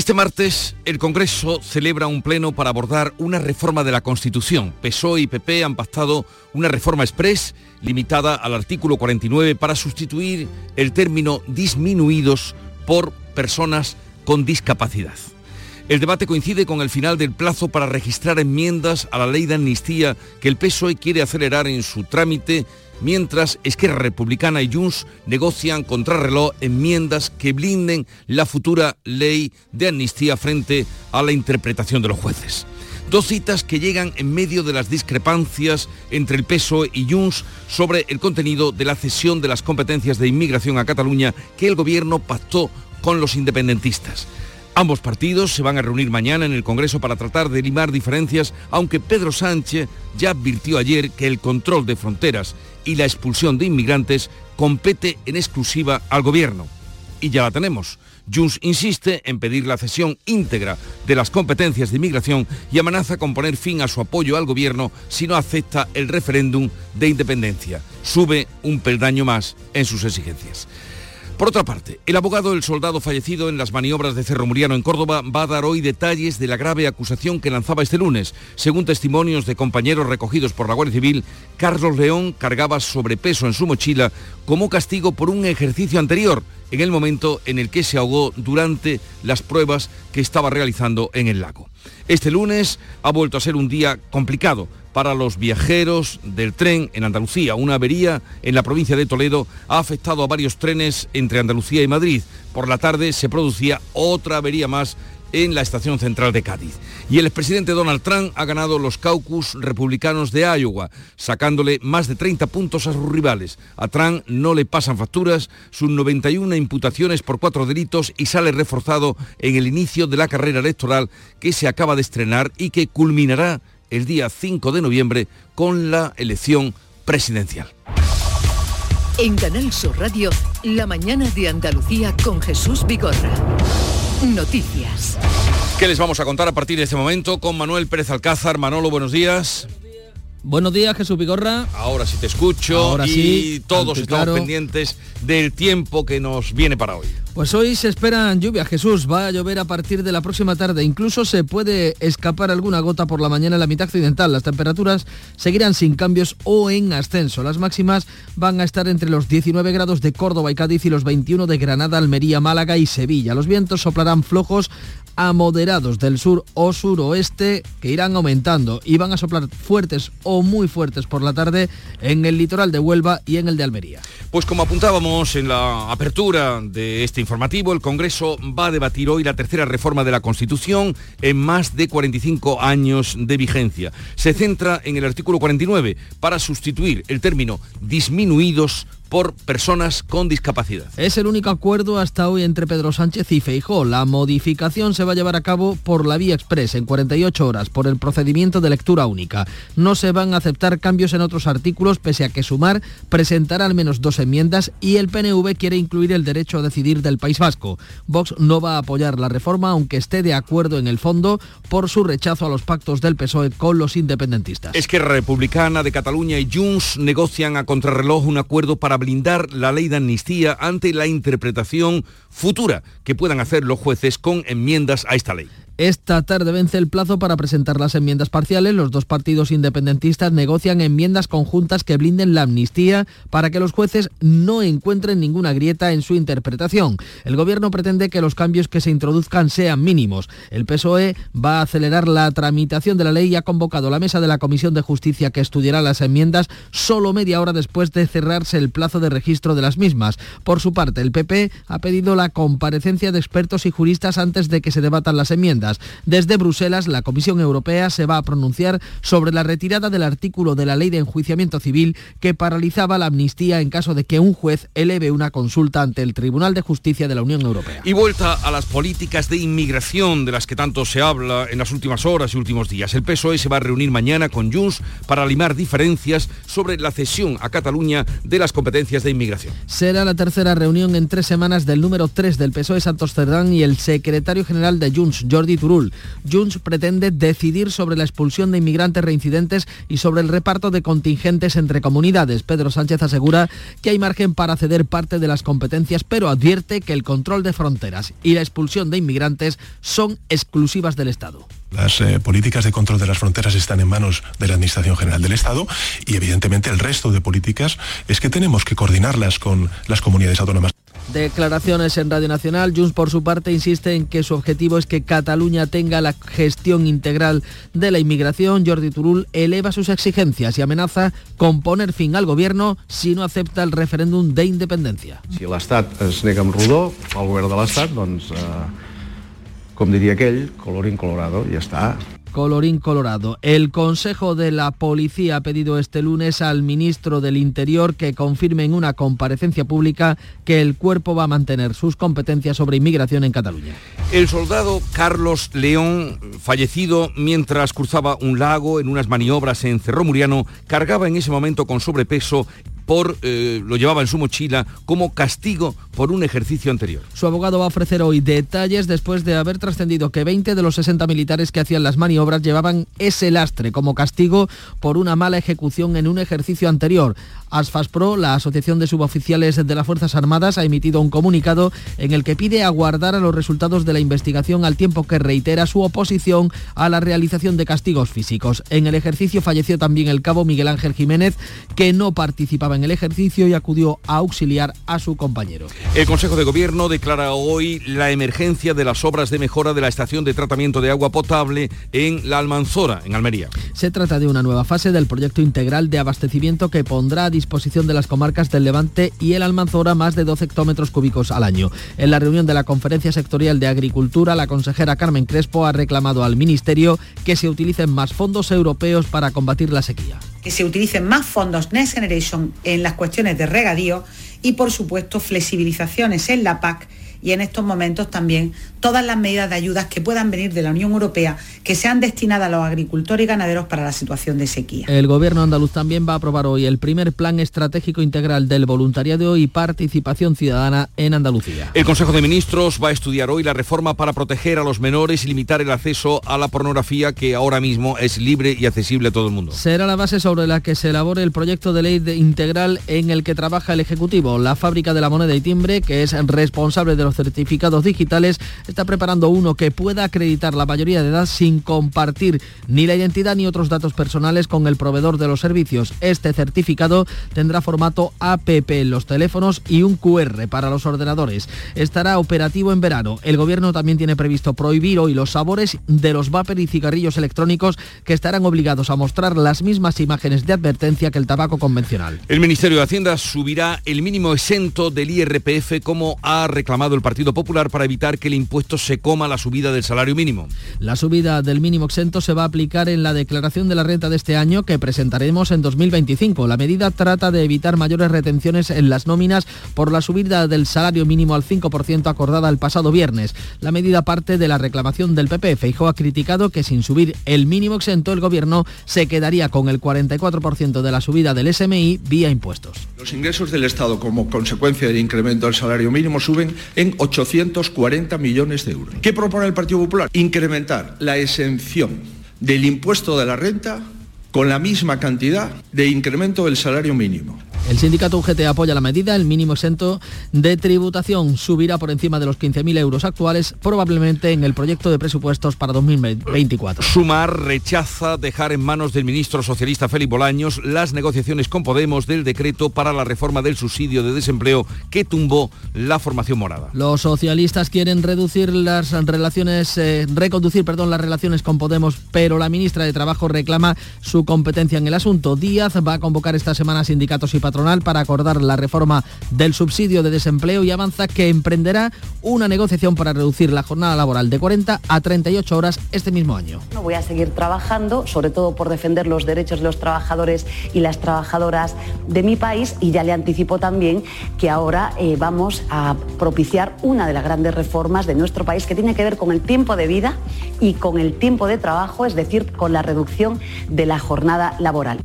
Este martes, el Congreso celebra un pleno para abordar una reforma de la Constitución. PSOE y PP han pactado una reforma express limitada al artículo 49 para sustituir el término disminuidos por personas con discapacidad. El debate coincide con el final del plazo para registrar enmiendas a la ley de amnistía que el PSOE quiere acelerar en su trámite, mientras Esquerra Republicana y Junts negocian contrarreloj enmiendas que blinden la futura ley de amnistía frente a la interpretación de los jueces. Dos citas que llegan en medio de las discrepancias entre el PSOE y Junts sobre el contenido de la cesión de las competencias de inmigración a Cataluña que el gobierno pactó con los independentistas. Ambos partidos se van a reunir mañana en el Congreso para tratar de limar diferencias, aunque Pedro Sánchez ya advirtió ayer que el control de fronteras y la expulsión de inmigrantes compete en exclusiva al Gobierno. Y ya la tenemos. Junts insiste en pedir la cesión íntegra de las competencias de inmigración y amenaza con poner fin a su apoyo al Gobierno si no acepta el referéndum de independencia. Sube un peldaño más en sus exigencias. Por otra parte, el abogado del soldado fallecido en las maniobras de Cerro Muriano en Córdoba va a dar hoy detalles de la grave acusación que lanzaba este lunes. Según testimonios de compañeros recogidos por la Guardia Civil, Carlos León cargaba sobrepeso en su mochila como castigo por un ejercicio anterior, en el momento en el que se ahogó durante las pruebas que estaba realizando en el lago. Este lunes ha vuelto a ser un día complicado para los viajeros del tren en Andalucía. Una avería en la provincia de Toledo ha afectado a varios trenes entre Andalucía y Madrid. Por la tarde se producía otra avería más en la estación central de Cádiz. Y el expresidente Donald Trump ha ganado los caucus republicanos de Iowa, sacándole más de 30 puntos a sus rivales. A Trump no le pasan facturas sus 91 imputaciones por cuatro delitos y sale reforzado en el inicio de la carrera electoral que se acaba de estrenar y que culminará el día 5 de noviembre con la elección presidencial. En Canal Sur Radio, La mañana de Andalucía con Jesús Vigorra. Noticias. ¿Qué les vamos a contar a partir de este momento con Manuel Pérez Alcázar? Manolo, buenos días. Buenos días, Jesús Vigorra. Ahora sí te escucho Ahora y sí, todos estamos claro. pendientes del tiempo que nos viene para hoy. Pues hoy se esperan lluvias, Jesús. Va a llover a partir de la próxima tarde. Incluso se puede escapar alguna gota por la mañana en la mitad occidental. Las temperaturas seguirán sin cambios o en ascenso. Las máximas van a estar entre los 19 grados de Córdoba y Cádiz y los 21 de Granada, Almería, Málaga y Sevilla. Los vientos soplarán flojos a moderados del sur o suroeste que irán aumentando y van a soplar fuertes o muy fuertes por la tarde en el litoral de Huelva y en el de Almería. Pues como apuntábamos en la apertura de este informativo, el Congreso va a debatir hoy la tercera reforma de la Constitución en más de 45 años de vigencia. Se centra en el artículo 49 para sustituir el término disminuidos por personas con discapacidad. Es el único acuerdo hasta hoy entre Pedro Sánchez y Feijó. La modificación se va a llevar a cabo por la vía express en 48 horas por el procedimiento de lectura única. No se van a aceptar cambios en otros artículos pese a que Sumar presentará al menos dos enmiendas y el PNV quiere incluir el derecho a decidir del País Vasco. Vox no va a apoyar la reforma aunque esté de acuerdo en el fondo por su rechazo a los pactos del PSOE con los independentistas. Esquerra Republicana de Cataluña y Junts negocian a contrarreloj un acuerdo para blindar la ley de amnistía ante la interpretación futura que puedan hacer los jueces con enmiendas a esta ley. Esta tarde vence el plazo para presentar las enmiendas parciales. Los dos partidos independentistas negocian enmiendas conjuntas que blinden la amnistía para que los jueces no encuentren ninguna grieta en su interpretación. El gobierno pretende que los cambios que se introduzcan sean mínimos. El PSOE va a acelerar la tramitación de la ley y ha convocado la mesa de la Comisión de Justicia que estudiará las enmiendas solo media hora después de cerrarse el plazo de registro de las mismas. Por su parte, el PP ha pedido la comparecencia de expertos y juristas antes de que se debatan las enmiendas. Desde Bruselas, la Comisión Europea se va a pronunciar sobre la retirada del artículo de la Ley de Enjuiciamiento Civil que paralizaba la amnistía en caso de que un juez eleve una consulta ante el Tribunal de Justicia de la Unión Europea. Y vuelta a las políticas de inmigración de las que tanto se habla en las últimas horas y últimos días. El PSOE se va a reunir mañana con Junts para limar diferencias sobre la cesión a Cataluña de las competencias Será la tercera reunión en tres semanas del número 3 del PSOE Santos Cerdán y el secretario general de Junts, Jordi Turul. Junts pretende decidir sobre la expulsión de inmigrantes reincidentes y sobre el reparto de contingentes entre comunidades. Pedro Sánchez asegura que hay margen para ceder parte de las competencias, pero advierte que el control de fronteras y la expulsión de inmigrantes son exclusivas del Estado. Las eh, políticas de control de las fronteras están en manos de la Administración General del Estado y evidentemente el resto de políticas es que tenemos que coordinarlas con las comunidades autónomas. Declaraciones en Radio Nacional. Junts, por su parte, insiste en que su objetivo es que Cataluña tenga la gestión integral de la inmigración. Jordi Turul eleva sus exigencias y amenaza con poner fin al gobierno si no acepta el referéndum de independencia. Si l'Estat es nega amb rodó, el govern de l'Estat, doncs, eh, com diria aquell, colorín colorado, ja està. Colorín Colorado. El Consejo de la Policía ha pedido este lunes al ministro del Interior que confirme en una comparecencia pública que el cuerpo va a mantener sus competencias sobre inmigración en Cataluña. El soldado Carlos León, fallecido mientras cruzaba un lago en unas maniobras en Cerro Muriano, cargaba en ese momento con sobrepeso por, eh, lo llevaba en su mochila como castigo por un ejercicio anterior. Su abogado va a ofrecer hoy detalles después de haber trascendido que 20 de los 60 militares que hacían las maniobras llevaban ese lastre como castigo por una mala ejecución en un ejercicio anterior. ASFASPRO, la Asociación de Suboficiales de las Fuerzas Armadas, ha emitido un comunicado en el que pide aguardar a los resultados de la investigación al tiempo que reitera su oposición a la realización de castigos físicos. En el ejercicio falleció también el cabo Miguel Ángel Jiménez, que no participaba en el ejercicio y acudió a auxiliar a su compañero. El Consejo de Gobierno declara hoy la emergencia de las obras de mejora de la estación de tratamiento de agua potable en La Almanzora, en Almería. Se trata de una nueva fase del proyecto integral de abastecimiento que pondrá a disposición de las comarcas del Levante y el Almanzora más de 12 hectómetros cúbicos al año. En la reunión de la Conferencia Sectorial de Agricultura, la consejera Carmen Crespo ha reclamado al Ministerio que se utilicen más fondos europeos para combatir la sequía. Que se utilicen más fondos Next Generation en las cuestiones de regadío y, por supuesto, flexibilizaciones en la PAC y en estos momentos también todas las medidas de ayudas que puedan venir de la Unión Europea que sean destinadas a los agricultores y ganaderos para la situación de sequía. El Gobierno andaluz también va a aprobar hoy el primer plan estratégico integral del voluntariado y participación ciudadana en Andalucía. El Consejo de Ministros va a estudiar hoy la reforma para proteger a los menores y limitar el acceso a la pornografía que ahora mismo es libre y accesible a todo el mundo. Será la base sobre la que se elabore el proyecto de ley de integral en el que trabaja el Ejecutivo. La fábrica de la moneda y timbre, que es responsable de los certificados digitales, está preparando uno que pueda acreditar la mayoría de edad sin compartir ni la identidad ni otros datos personales con el proveedor de los servicios. Este certificado tendrá formato APP en los teléfonos y un QR para los ordenadores. Estará operativo en verano. El gobierno también tiene previsto prohibir hoy los sabores de los vapor y cigarrillos electrónicos que estarán obligados a mostrar las mismas imágenes de advertencia que el tabaco convencional. El Ministerio de Hacienda subirá el mínimo exento del IRPF como ha reclamado el Partido Popular para evitar que el impuesto se coma la subida del salario mínimo. La subida del mínimo exento se va a aplicar en la declaración de la renta de este año que presentaremos en 2025. La medida trata de evitar mayores retenciones en las nóminas por la subida del salario mínimo al 5% acordada el pasado viernes. La medida parte de la reclamación del PP. Feijóo ha criticado que sin subir el mínimo exento el gobierno se quedaría con el 44% de la subida del SMI vía impuestos. Los ingresos del Estado como consecuencia del incremento del salario mínimo suben en 840 millones euros. ¿Qué propone el Partido Popular? Incrementar la exención del impuesto de la renta con la misma cantidad de incremento del salario mínimo. El sindicato UGT apoya la medida, el mínimo exento de tributación subirá por encima de los 15.000 euros actuales, probablemente en el proyecto de presupuestos para 2024. Sumar rechaza dejar en manos del ministro socialista Félix Bolaños las negociaciones con Podemos del decreto para la reforma del subsidio de desempleo que tumbó la formación morada. Los socialistas quieren reducir las relaciones, eh, reconducir perdón, las relaciones con Podemos, pero la ministra de Trabajo reclama su competencia en el asunto. Díaz va a convocar esta semana sindicatos y para acordar la reforma del subsidio de desempleo y avanza que emprenderá una negociación para reducir la jornada laboral de 40 a 38 horas este mismo año. Voy a seguir trabajando, sobre todo por defender los derechos de los trabajadores y las trabajadoras de mi país y ya le anticipo también que ahora eh, vamos a propiciar una de las grandes reformas de nuestro país que tiene que ver con el tiempo de vida y con el tiempo de trabajo, es decir, con la reducción de la jornada laboral.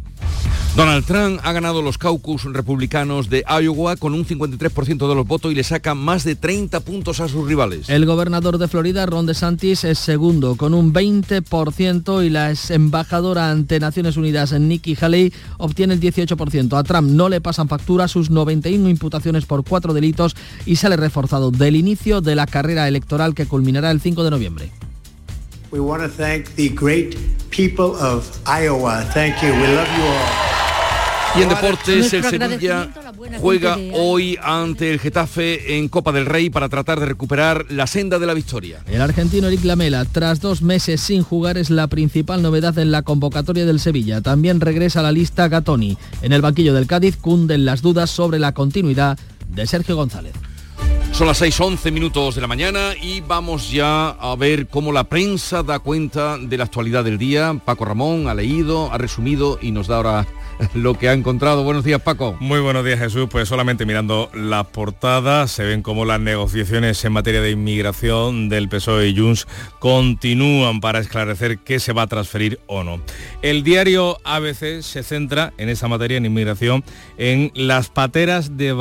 Donald Trump ha ganado los caucus republicanos de Iowa con un 53% de los votos y le saca más de 30 puntos a sus rivales. El gobernador de Florida, Ron DeSantis, es segundo con un 20% y la ex embajadora ante Naciones Unidas, Nikki Haley, obtiene el 18%. A Trump no le pasan factura sus 91 imputaciones por cuatro delitos y sale reforzado del inicio de la carrera electoral que culminará el 5 de noviembre. Y en deportes, el Sevilla juega hoy ante el Getafe en Copa del Rey para tratar de recuperar la senda de la victoria. El argentino Eric Lamela, tras dos meses sin jugar, es la principal novedad en la convocatoria del Sevilla. También regresa a la lista Gatoni. En el banquillo del Cádiz cunden las dudas sobre la continuidad de Sergio González. Son las 6.11 minutos de la mañana y vamos ya a ver cómo la prensa da cuenta de la actualidad del día. Paco Ramón ha leído, ha resumido y nos da ahora lo que ha encontrado. Buenos días, Paco. Muy buenos días, Jesús. Pues solamente mirando las portadas se ven como las negociaciones en materia de inmigración del PSOE y Junts continúan para esclarecer qué se va a transferir o no. El diario ABC se centra en esa materia en inmigración en las pateras de,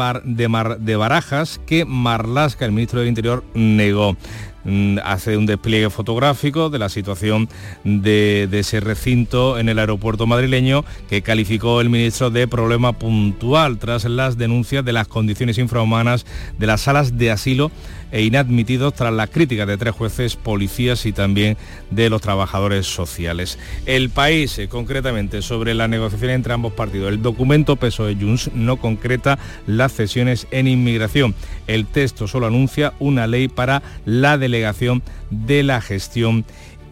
de Barajas que Marlasca, el ministro del Interior, negó. Mm, hace un despliegue fotográfico de la situación de, ese recinto en el aeropuerto madrileño que calificó el ministro de problema puntual tras las denuncias de las condiciones infrahumanas de las salas de asilo e inadmitidos tras las críticas de tres jueces, policías y también de los trabajadores sociales. El país, eh, concretamente, sobre la negociación entre ambos partidos. El documento PSOE-Junts no concreta las cesiones en inmigración. El texto solo anuncia una ley para la delegación de la gestión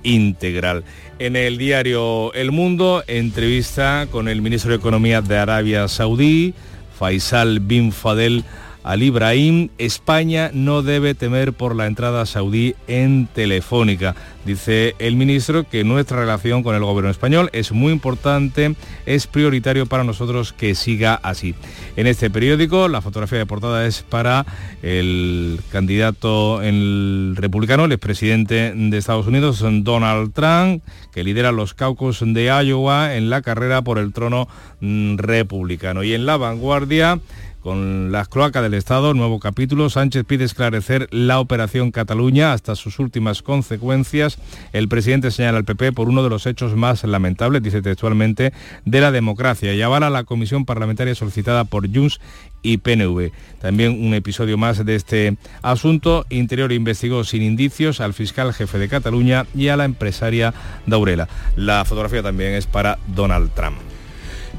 integral. En el diario El Mundo, entrevista con el ministro de Economía de Arabia Saudí, Faisal bin Fadel al Ibrahim, España no debe temer por la entrada saudí en Telefónica. Dice el ministro que nuestra relación con el gobierno español es muy importante, es prioritario para nosotros que siga así. En este periódico la fotografía de portada es para el candidato republicano, el expresidente de Estados Unidos, Donald Trump, que lidera los caucus de Iowa en la carrera por el trono mm, republicano. Y en la vanguardia con las cloacas del Estado, nuevo capítulo. Sánchez pide esclarecer la operación Cataluña hasta sus últimas consecuencias. El presidente señala al PP por uno de los hechos más lamentables, dice textualmente, de la democracia y avala la comisión parlamentaria solicitada por Junts y PNV. También un episodio más de este asunto. Interior investigó sin indicios al fiscal jefe de Cataluña y a la empresaria Daurela. La fotografía también es para Donald Trump.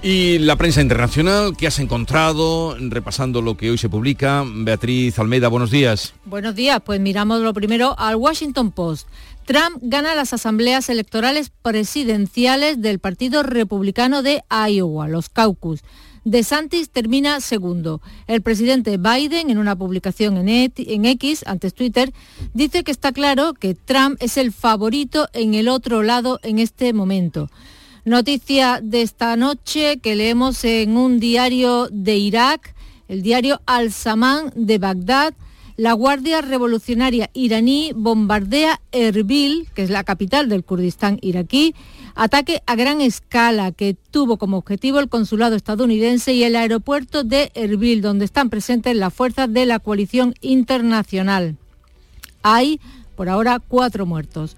Y la prensa internacional, ¿qué has encontrado? Repasando lo que hoy se publica. Beatriz Almeida, buenos días. Buenos días, pues miramos lo primero al Washington Post. Trump gana las asambleas electorales presidenciales del Partido Republicano de Iowa, los caucus. De Santis termina segundo. El presidente Biden, en una publicación en, en X, antes Twitter, dice que está claro que Trump es el favorito en el otro lado en este momento. Noticia de esta noche que leemos en un diario de Irak, el diario Al-Saman de Bagdad. La Guardia Revolucionaria iraní bombardea Erbil, que es la capital del Kurdistán iraquí, ataque a gran escala que tuvo como objetivo el consulado estadounidense y el aeropuerto de Erbil, donde están presentes las fuerzas de la coalición internacional. Hay, por ahora, cuatro muertos.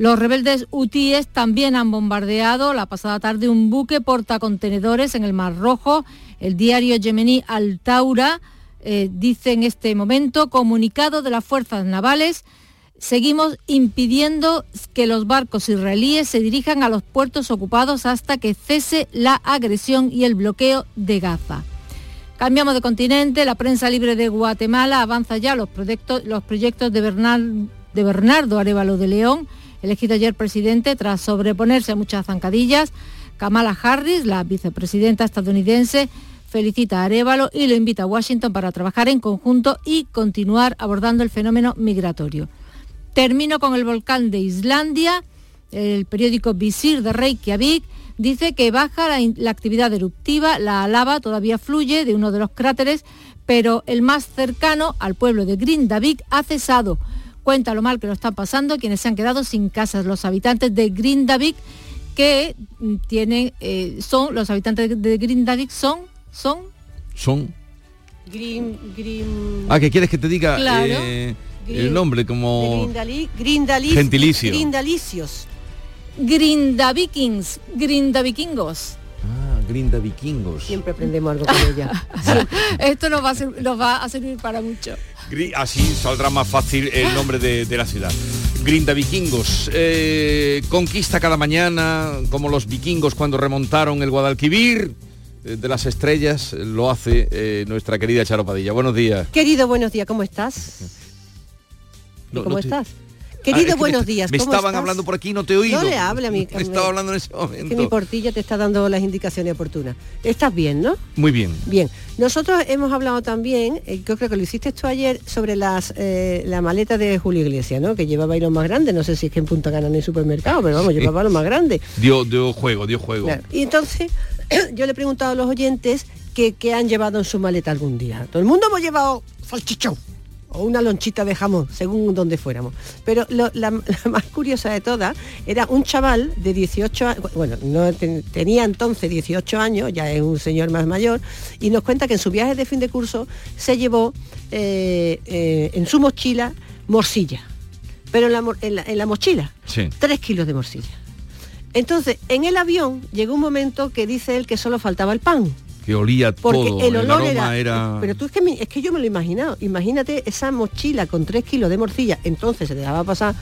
Los rebeldes hutíes también han bombardeado la pasada tarde un buque portacontenedores en el Mar Rojo. El diario yemení Al Taura eh, dice en este momento, comunicado de las fuerzas navales, seguimos impidiendo que los barcos israelíes se dirijan a los puertos ocupados hasta que cese la agresión y el bloqueo de Gaza. Cambiamos de continente, la prensa libre de Guatemala avanza ya los proyectos, de Bernardo Arevalo de León elegido ayer presidente tras sobreponerse a muchas zancadillas. Kamala Harris, la vicepresidenta estadounidense, felicita a Arevalo y lo invita a Washington para trabajar en conjunto y continuar abordando el fenómeno migratorio. Termino con el volcán de Islandia. El periódico Visir de Reykjavik dice que baja la, actividad eruptiva, la lava todavía fluye de uno de los cráteres, pero el más cercano al pueblo de Grindavik ha cesado cuenta lo mal que lo están pasando quienes se han quedado sin casas, los habitantes de Grindavik que mm, tienen, eh, son, los habitantes de Grindavik son, son... Son... Green, green... Ah, ¿qué quieres que te diga Claro. eh, el Green- nombre como... Grindali- grindali- Gentilicio. Grindalicios. Grindavikings, Grindavikingos. Grinda Vikingos. Siempre aprendemos algo con ella. Esto nos va, a ser- nos va a servir para mucho. Así saldrá más fácil el nombre de, de la ciudad. Grinda Vikingos. Eh, conquista cada mañana, como los vikingos cuando remontaron el Guadalquivir eh, de las estrellas, lo hace eh, nuestra querida Charo Padilla. Buenos días. Querido, buenos días, ¿cómo estás? ¿Y No, ¿Cómo no te- estás? Querido, buenos días. Me ¿cómo estaban estás? hablando por aquí, no te he oído. No le hable a mí. Me estaba hablando en ese Es que mi momento. portilla te está dando las indicaciones oportunas. Estás bien, ¿no? Muy bien. Bien, nosotros hemos hablado también, eh, yo creo que lo hiciste tú ayer, sobre las eh, la maleta de Julio Iglesias, ¿no? Que llevaba ahí lo más grande, no sé si es que en Punta Cana en el supermercado, pero vamos, Sí. llevaba lo más grande. Dio, dio juego, dio juego. Claro. Y entonces yo le he preguntado a los oyentes que, que han llevado en su maleta algún día. Todo el mundo hemos llevado salchichón o una lonchita de jamón, según donde fuéramos. Pero lo- la, la más curiosa de todas era un chaval de 18 años, bueno, no ten- tenía entonces 18 años, ya es un señor más mayor, y nos cuenta que en su viaje de fin de curso se llevó eh, eh, en su mochila morcilla. Pero en la, en la- en la mochila, Sí. tres kilos de morcilla. Entonces, en el avión llegó un momento que dice él que solo faltaba el pan. Que olía Porque todo. el olor aroma era, era... Pero tú es que, me- es que yo me lo he imaginado. Imagínate esa mochila con tres kilos de morcilla, entonces se dejaba pasar.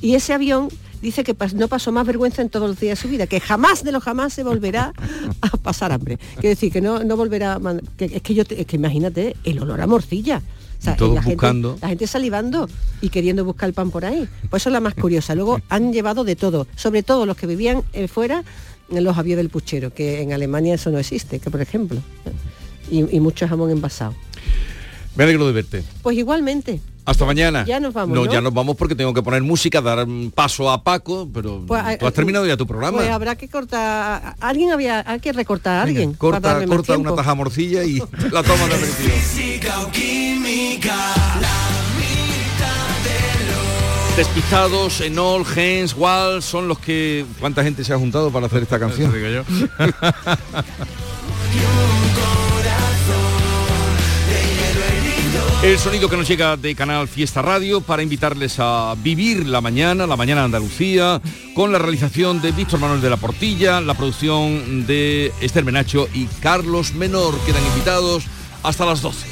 Y ese avión dice que no pasó más vergüenza en todos los días de su vida, que jamás de los jamás se volverá a pasar hambre. Quiero decir, que no, no volverá a que, es que yo te- es que imagínate el olor a morcilla. O sea, Y todos la gente- buscando. la gente salivando y queriendo buscar el pan por ahí. Pues eso es la más curiosa. Luego han llevado de todo, sobre todo los que vivían eh, fuera, los aviones del puchero, que en Alemania eso no existe, que por ejemplo. Y, y mucho jamón envasado. Me alegro de verte. Pues igualmente. Hasta mañana. Ya nos vamos, No, ¿no? ya nos vamos porque tengo que poner música, dar un paso a Paco, pero Pues, tú has eh, terminado ya tu programa. Pues habrá que cortar. Alguien había, hay que recortar a Venga, alguien. para corta corta una taja morcilla y la toma de aperitivo. Despistados, Enol, Gens, Wall, son los que... ¿Cuánta gente se ha juntado para hacer esta canción? digo yo. El sonido que nos llega de Canal Fiesta Radio para invitarles a vivir la mañana, la mañana de Andalucía, con la realización de Víctor Manuel de la Portilla, la producción de Esther Menacho y Carlos Menor. Quedan invitados hasta las 12.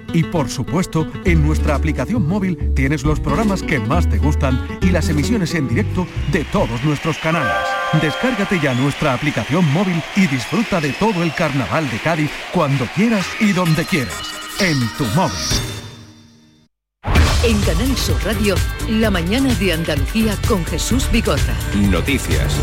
Y por supuesto, en nuestra aplicación móvil tienes los programas que más te gustan y las emisiones en directo de todos nuestros canales. Descárgate ya nuestra aplicación móvil y disfruta de todo el Carnaval de Cádiz cuando quieras y donde quieras. En tu móvil. En Canal Sur Radio, la mañana de Andalucía con Jesús Vigorra. Noticias.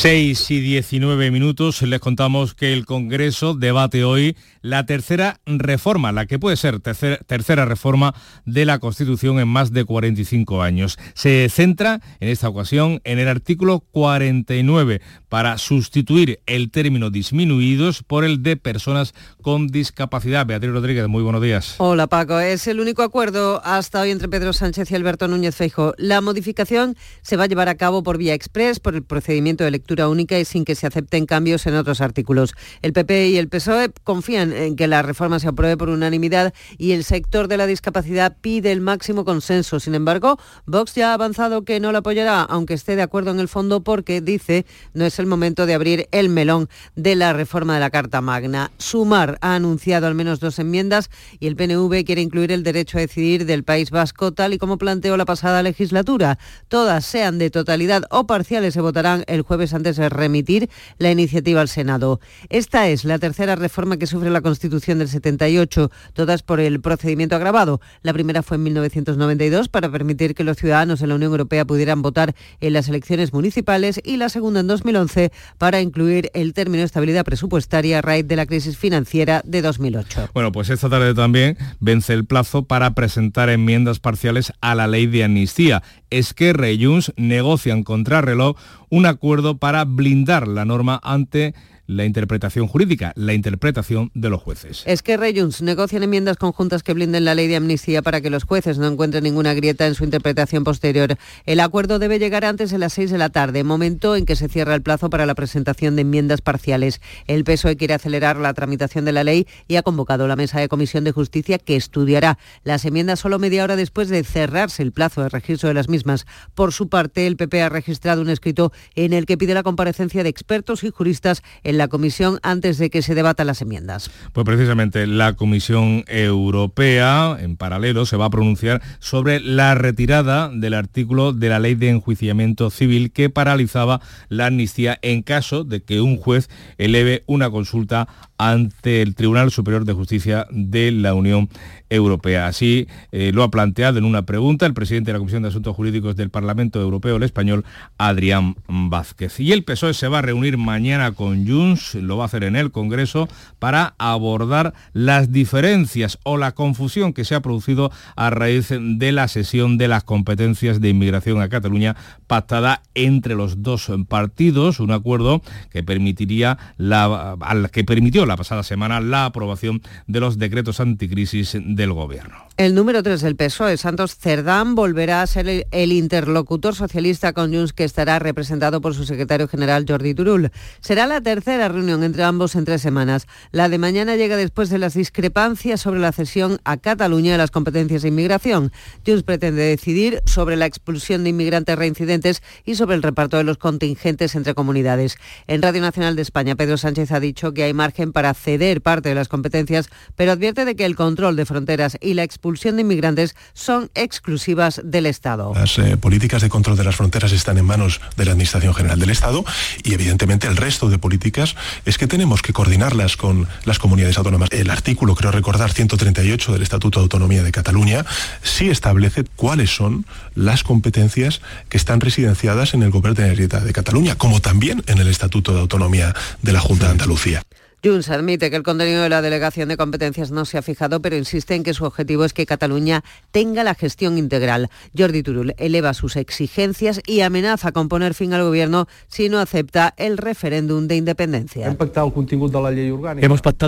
6 y 19 minutos les contamos que el Congreso debate hoy la tercera reforma, la que puede ser tercer- tercera reforma de la Constitución en más de 45 años. Se centra en esta ocasión en el artículo 49 para sustituir el término disminuidos por el de personas con discapacidad. Beatriz Rodríguez, muy buenos días. Hola Paco, es el único acuerdo hasta hoy entre Pedro Sánchez y Alberto Núñez Feijo. La modificación se va a llevar a cabo por vía express, por el procedimiento electoral única y sin que se acepten cambios en otros artículos. El PP y el PSOE confían en que la reforma se apruebe por unanimidad y el sector de la discapacidad pide el máximo consenso. Sin embargo, Vox ya ha avanzado que no la apoyará, aunque esté de acuerdo en el fondo porque, dice, no es el momento de abrir el melón de la reforma de la Carta Magna. Sumar ha anunciado al menos dos enmiendas y el PNV quiere incluir el derecho a decidir del País Vasco tal y como planteó la pasada legislatura. Todas, sean de totalidad o parciales, se votarán el jueves antes de remitir la iniciativa al Senado. Esta es la tercera reforma que sufre la Constitución del 78, todas por el procedimiento agravado. La primera fue en 1992 para permitir que los ciudadanos en la Unión Europea pudieran votar en las elecciones municipales y la segunda en 2011 para incluir el término de estabilidad presupuestaria a raíz de la crisis financiera de 2008. Bueno, pues esta tarde también vence el plazo para presentar enmiendas parciales a la ley de amnistía. Esquerra y Junts negocian contra reloj un acuerdo para blindar la norma ante la interpretación jurídica, la interpretación de los jueces. Es que Junts negocian enmiendas conjuntas que blinden la ley de amnistía para que los jueces no encuentren ninguna grieta en su interpretación posterior. El acuerdo debe llegar antes de las 6 de la tarde, momento en que se cierra el plazo para la presentación de enmiendas parciales. El PSOE quiere acelerar la tramitación de la ley y ha convocado la mesa de comisión de justicia que estudiará las enmiendas solo media hora después de cerrarse el plazo de registro de las mismas. Por su parte, el PP ha registrado un escrito en el que pide la comparecencia de expertos y juristas en la comisión antes de que se debatan las enmiendas. Pues precisamente la Comisión Europea, en paralelo, se va a pronunciar sobre la retirada del artículo de la ley de enjuiciamiento civil que paralizaba la amnistía en caso de que un juez eleve una consulta ante el Tribunal Superior de Justicia de la Unión Europea. Así eh, lo ha planteado en una pregunta el presidente de la Comisión de Asuntos Jurídicos del Parlamento Europeo, el español, Adrián Vázquez. Y el PSOE se va a reunir mañana con Junts, lo va a hacer en el Congreso, para abordar las diferencias o la confusión que se ha producido a raíz de la sesión de las competencias de inmigración a Cataluña pactada entre los dos partidos, un acuerdo que permitiría la, que permitió la pasada semana la aprobación de los decretos anticrisis del gobierno. El número 3 del PSOE, Santos Cerdán, volverá a ser el, interlocutor socialista con Junts que estará representado por su secretario general Jordi Turul. Será la tercera reunión entre ambos en tres semanas. La de mañana llega después de las discrepancias sobre la cesión a Cataluña de las competencias de inmigración. Junts pretende decidir sobre la expulsión de inmigrantes reincidentes y sobre el reparto de los contingentes entre comunidades. En Radio Nacional de España, Pedro Sánchez ha dicho que hay margen para ceder parte de las competencias, pero advierte de que el control de fronteras y la expulsión de inmigrantes son exclusivas del Estado. Las eh, políticas de control de las fronteras están en manos de la Administración General del Estado y evidentemente el resto de políticas es que tenemos que coordinarlas con las comunidades autónomas. El artículo, creo recordar, 138 del Estatuto de Autonomía de Cataluña sí establece cuáles son las competencias que están residenciadas en el Gobierno de Generalitat de Cataluña, como también en el Estatuto de Autonomía de la Junta de Andalucía. Junts admite que el contenido de la delegación de competencias no se ha fijado, pero insiste en que su objetivo es que Cataluña tenga la gestión integral. Jordi Turul eleva sus exigencias y amenaza con poner fin al gobierno si no acepta el referéndum de independencia. ¿Hemos pactado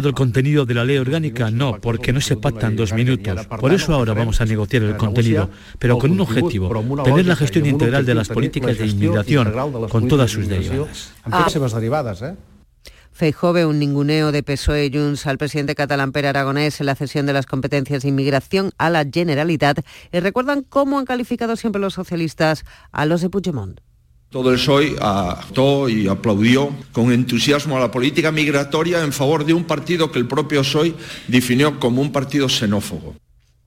el contenido de la ley orgánica? No, porque no se pacta en dos minutos. Por eso ahora vamos a negociar el contenido, pero con un objetivo, tener la gestión integral de las políticas de inmigración con todas sus derivadas. Ah. Feijóo ve un ninguneo de PSOE y Junts al presidente catalán Pere Aragonés en la cesión de las competencias de inmigración a la Generalitat y recuerdan cómo han calificado siempre los socialistas a los de Puigdemont. Todo el PSOE actuó y aplaudió con entusiasmo a la política migratoria en favor de un partido que el propio PSOE definió como un partido xenófobo.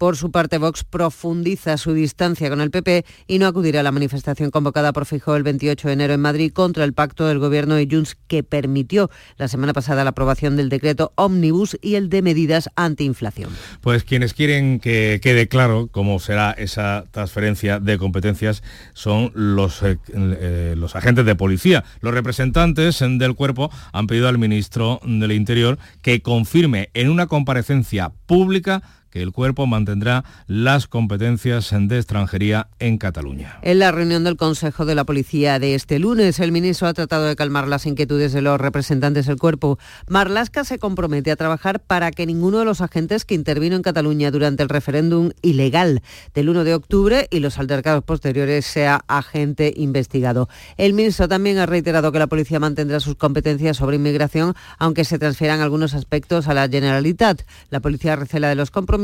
Por su parte, Vox profundiza su distancia con el PP y no acudirá a la manifestación convocada por Fijó el 28 de enero en Madrid contra el pacto del Gobierno de Junts que permitió la semana pasada la aprobación del decreto Omnibus y el de medidas antiinflación. Pues quienes quieren que quede claro cómo será esa transferencia de competencias son eh, eh, los agentes de policía. Los representantes del cuerpo han pedido al ministro del Interior que confirme en una comparecencia pública que el cuerpo mantendrá las competencias de extranjería en Cataluña. En la reunión del Consejo de la Policía de este lunes, el ministro ha tratado de calmar las inquietudes de los representantes del cuerpo. Marlasca se compromete a trabajar para que ninguno de los agentes que intervino en Cataluña durante el referéndum ilegal del 1 de octubre y los altercados posteriores sea agente investigado. El ministro también ha reiterado que la policía mantendrá sus competencias sobre inmigración, aunque se transfieran algunos aspectos a la Generalitat. La policía recela de los compromisos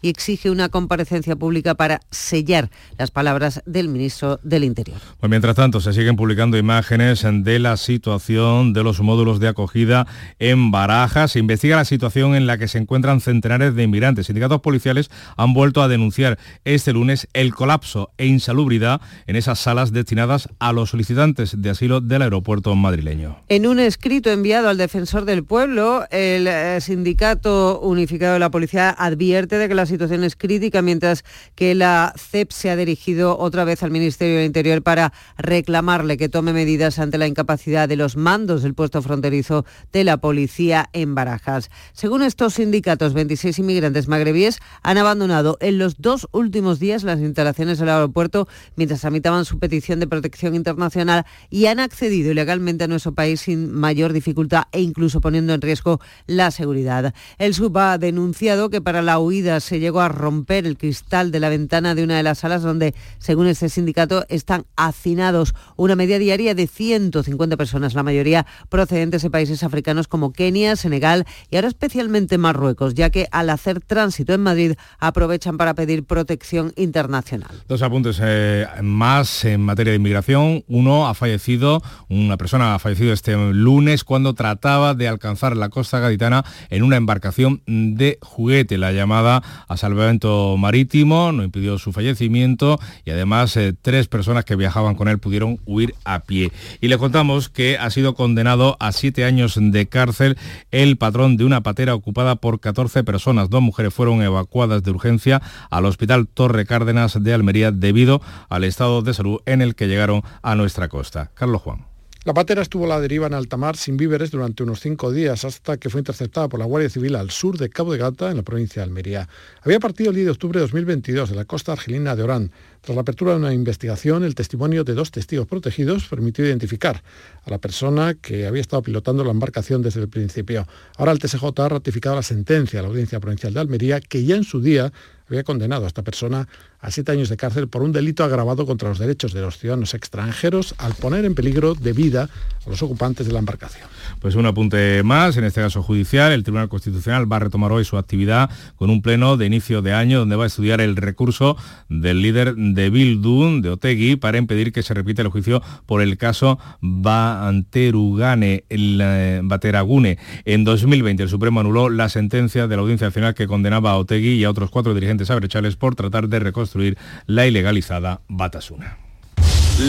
y exige una comparecencia pública para sellar las palabras del ministro del Interior. Pues mientras tanto, se siguen publicando imágenes de la situación de los módulos de acogida en Barajas. Se investiga la situación en la que se encuentran centenares de inmigrantes. Sindicatos policiales han vuelto a denunciar este lunes el colapso e insalubridad en esas salas destinadas a los solicitantes de asilo del aeropuerto madrileño. En un escrito enviado al defensor del pueblo, el eh, Sindicato Unificado de la Policía advierte de que la situación es crítica, mientras que la CEP se ha dirigido otra vez al Ministerio del Interior para reclamarle que tome medidas ante la incapacidad de los mandos del puesto fronterizo de la policía en Barajas. Según estos sindicatos, 26 inmigrantes magrebíes han abandonado en los dos últimos días las instalaciones del aeropuerto mientras tramitaban su petición de protección internacional y han accedido ilegalmente a nuestro país sin mayor dificultad e incluso poniendo en riesgo la seguridad. El SUB ha denunciado que para la se llegó a romper el cristal de la ventana de una de las salas donde, según este sindicato, están hacinados una media diaria de 150 personas, la mayoría procedentes de países africanos como Kenia, Senegal y ahora especialmente Marruecos, ya que al hacer tránsito en Madrid aprovechan para pedir protección internacional. Dos apuntes eh, más en materia de inmigración. Uno ha fallecido, una persona ha fallecido este lunes cuando trataba de alcanzar la costa gaditana en una embarcación de juguete. La llamada a salvamento marítimo no impidió su fallecimiento y además eh, tres personas que viajaban con él pudieron huir a pie. Y le contamos que ha sido condenado a siete años de cárcel el patrón de una patera ocupada por 14 personas. Dos mujeres fueron evacuadas de urgencia al Hospital Torre Cárdenas de Almería debido al estado de salud en el que llegaron a nuestra costa. Carlos Juan. La patera estuvo a la deriva en alta mar sin víveres durante unos cinco días hasta que fue interceptada por la Guardia Civil al sur de Cabo de Gata, en la provincia de Almería. Había partido el 10 de octubre de 2022 de la costa argelina de Orán. Tras la apertura de una investigación, el testimonio de dos testigos protegidos permitió identificar a la persona que había estado pilotando la embarcación desde el principio. Ahora el TSJ ha ratificado la sentencia de la Audiencia Provincial de Almería, que ya en su día había condenado a esta persona a siete años de cárcel por un delito agravado contra los derechos de los ciudadanos extranjeros al poner en peligro de vida a los ocupantes de la embarcación. Pues un apunte más, en este caso judicial, el Tribunal Constitucional va a retomar hoy su actividad con un pleno de inicio de año donde va a estudiar el recurso del líder de Bildun, de Otegui, para impedir que se repita el juicio por el caso Baterugane, el, eh, Bateragune. En 2020 el Supremo anuló la sentencia de la Audiencia Nacional que condenaba a Otegui y a otros cuatro dirigentes abrechales por tratar de reconstruir la ilegalizada Batasuna.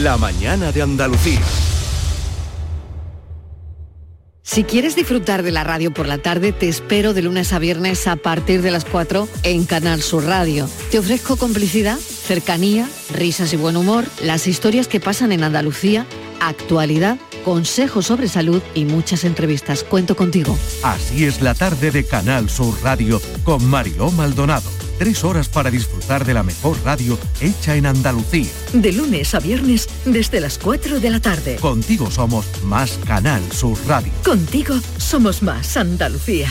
La mañana de Andalucía. Si quieres disfrutar de la radio por la tarde, te espero de lunes a viernes a partir de las 4 en Canal Sur Radio. Te ofrezco complicidad, cercanía, risas y buen humor, las historias que pasan en Andalucía, actualidad, consejos sobre salud y muchas entrevistas. Cuento contigo. Así es la tarde de Canal Sur Radio con Mariló Maldonado. Tres horas para disfrutar de la mejor radio hecha en Andalucía. De lunes a viernes desde las 4 de la tarde. Contigo somos más Canal Sur Radio. Contigo somos más Andalucía.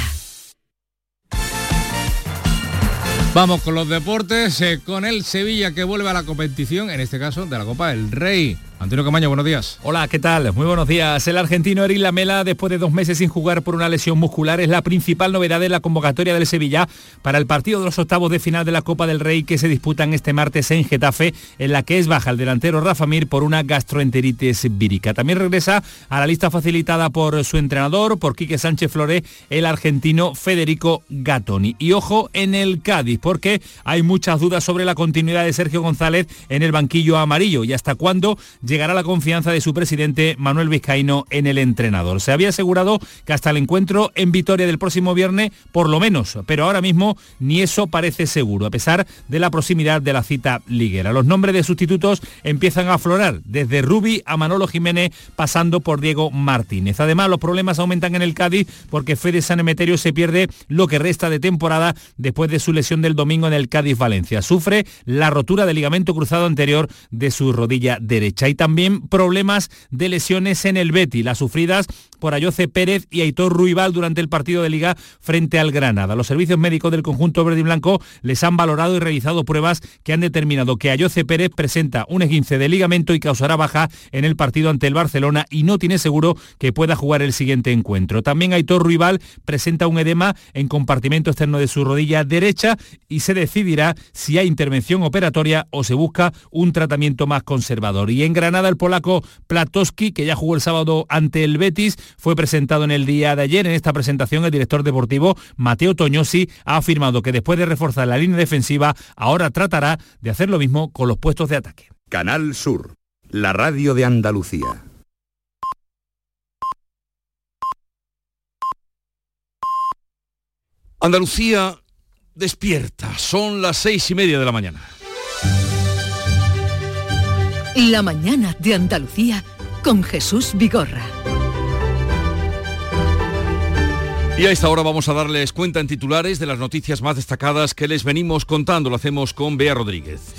Vamos con los deportes, eh, con el Sevilla que vuelve a la competición, en este caso de la Copa del Rey. Antonio Camaño, buenos días. Hola, ¿qué tal? Muy buenos días. El argentino Eric Lamela, después de dos meses sin jugar por una lesión muscular, es la principal novedad de la convocatoria del Sevilla para el partido de los octavos de final de la Copa del Rey que se disputan este martes en Getafe, en la que es baja el delantero Rafa Mir por una gastroenteritis vírica. También regresa a la lista facilitada por su entrenador, por Quique Sánchez Flore, el argentino Federico Gattoni. Y ojo en el Cádiz, porque hay muchas dudas sobre la continuidad de Sergio González en el banquillo amarillo y hasta cuándo llegará la confianza de su presidente Manuel Vizcaíno en el entrenador. Se había asegurado que hasta el encuentro en Vitoria del próximo viernes, por lo menos, pero ahora mismo ni eso parece seguro, a pesar de la proximidad de la cita liguera. Los nombres de sustitutos empiezan a aflorar, desde Rubi a Manolo Jiménez, pasando por Diego Martínez. Además, los problemas aumentan en el Cádiz porque Fede San Emeterio se pierde lo que resta de temporada después de su lesión del domingo en el Cádiz-Valencia. Sufre la rotura del ligamento cruzado anterior de su rodilla derecha y también problemas de lesiones en el Betty, las sufridas por Ayoce Pérez y Aitor Ruibal durante el partido de liga frente al Granada. Los servicios médicos del conjunto verde y blanco les han valorado y realizado pruebas que han determinado que Ayoce Pérez presenta un esguince de ligamento y causará baja en el partido ante el Barcelona y no tiene seguro que pueda jugar el siguiente encuentro. También Aitor Ruibal presenta un edema en compartimento externo de su rodilla derecha y se decidirá si hay intervención operatoria o se busca un tratamiento más conservador. Y en Granada el polaco Platowski, que ya jugó el sábado ante el Betis, fue presentado en el día de ayer. En esta presentación el director deportivo Mateo Toñosi ha afirmado que después de reforzar la línea defensiva, ahora tratará de hacer lo mismo con los puestos de ataque. Canal Sur, la radio de Andalucía. Andalucía despierta. Son las seis y media de la mañana. La mañana de Andalucía con Jesús Vigorra. Y a esta hora vamos a darles cuenta en titulares de las noticias más destacadas que les venimos contando. Lo hacemos con Bea Rodríguez.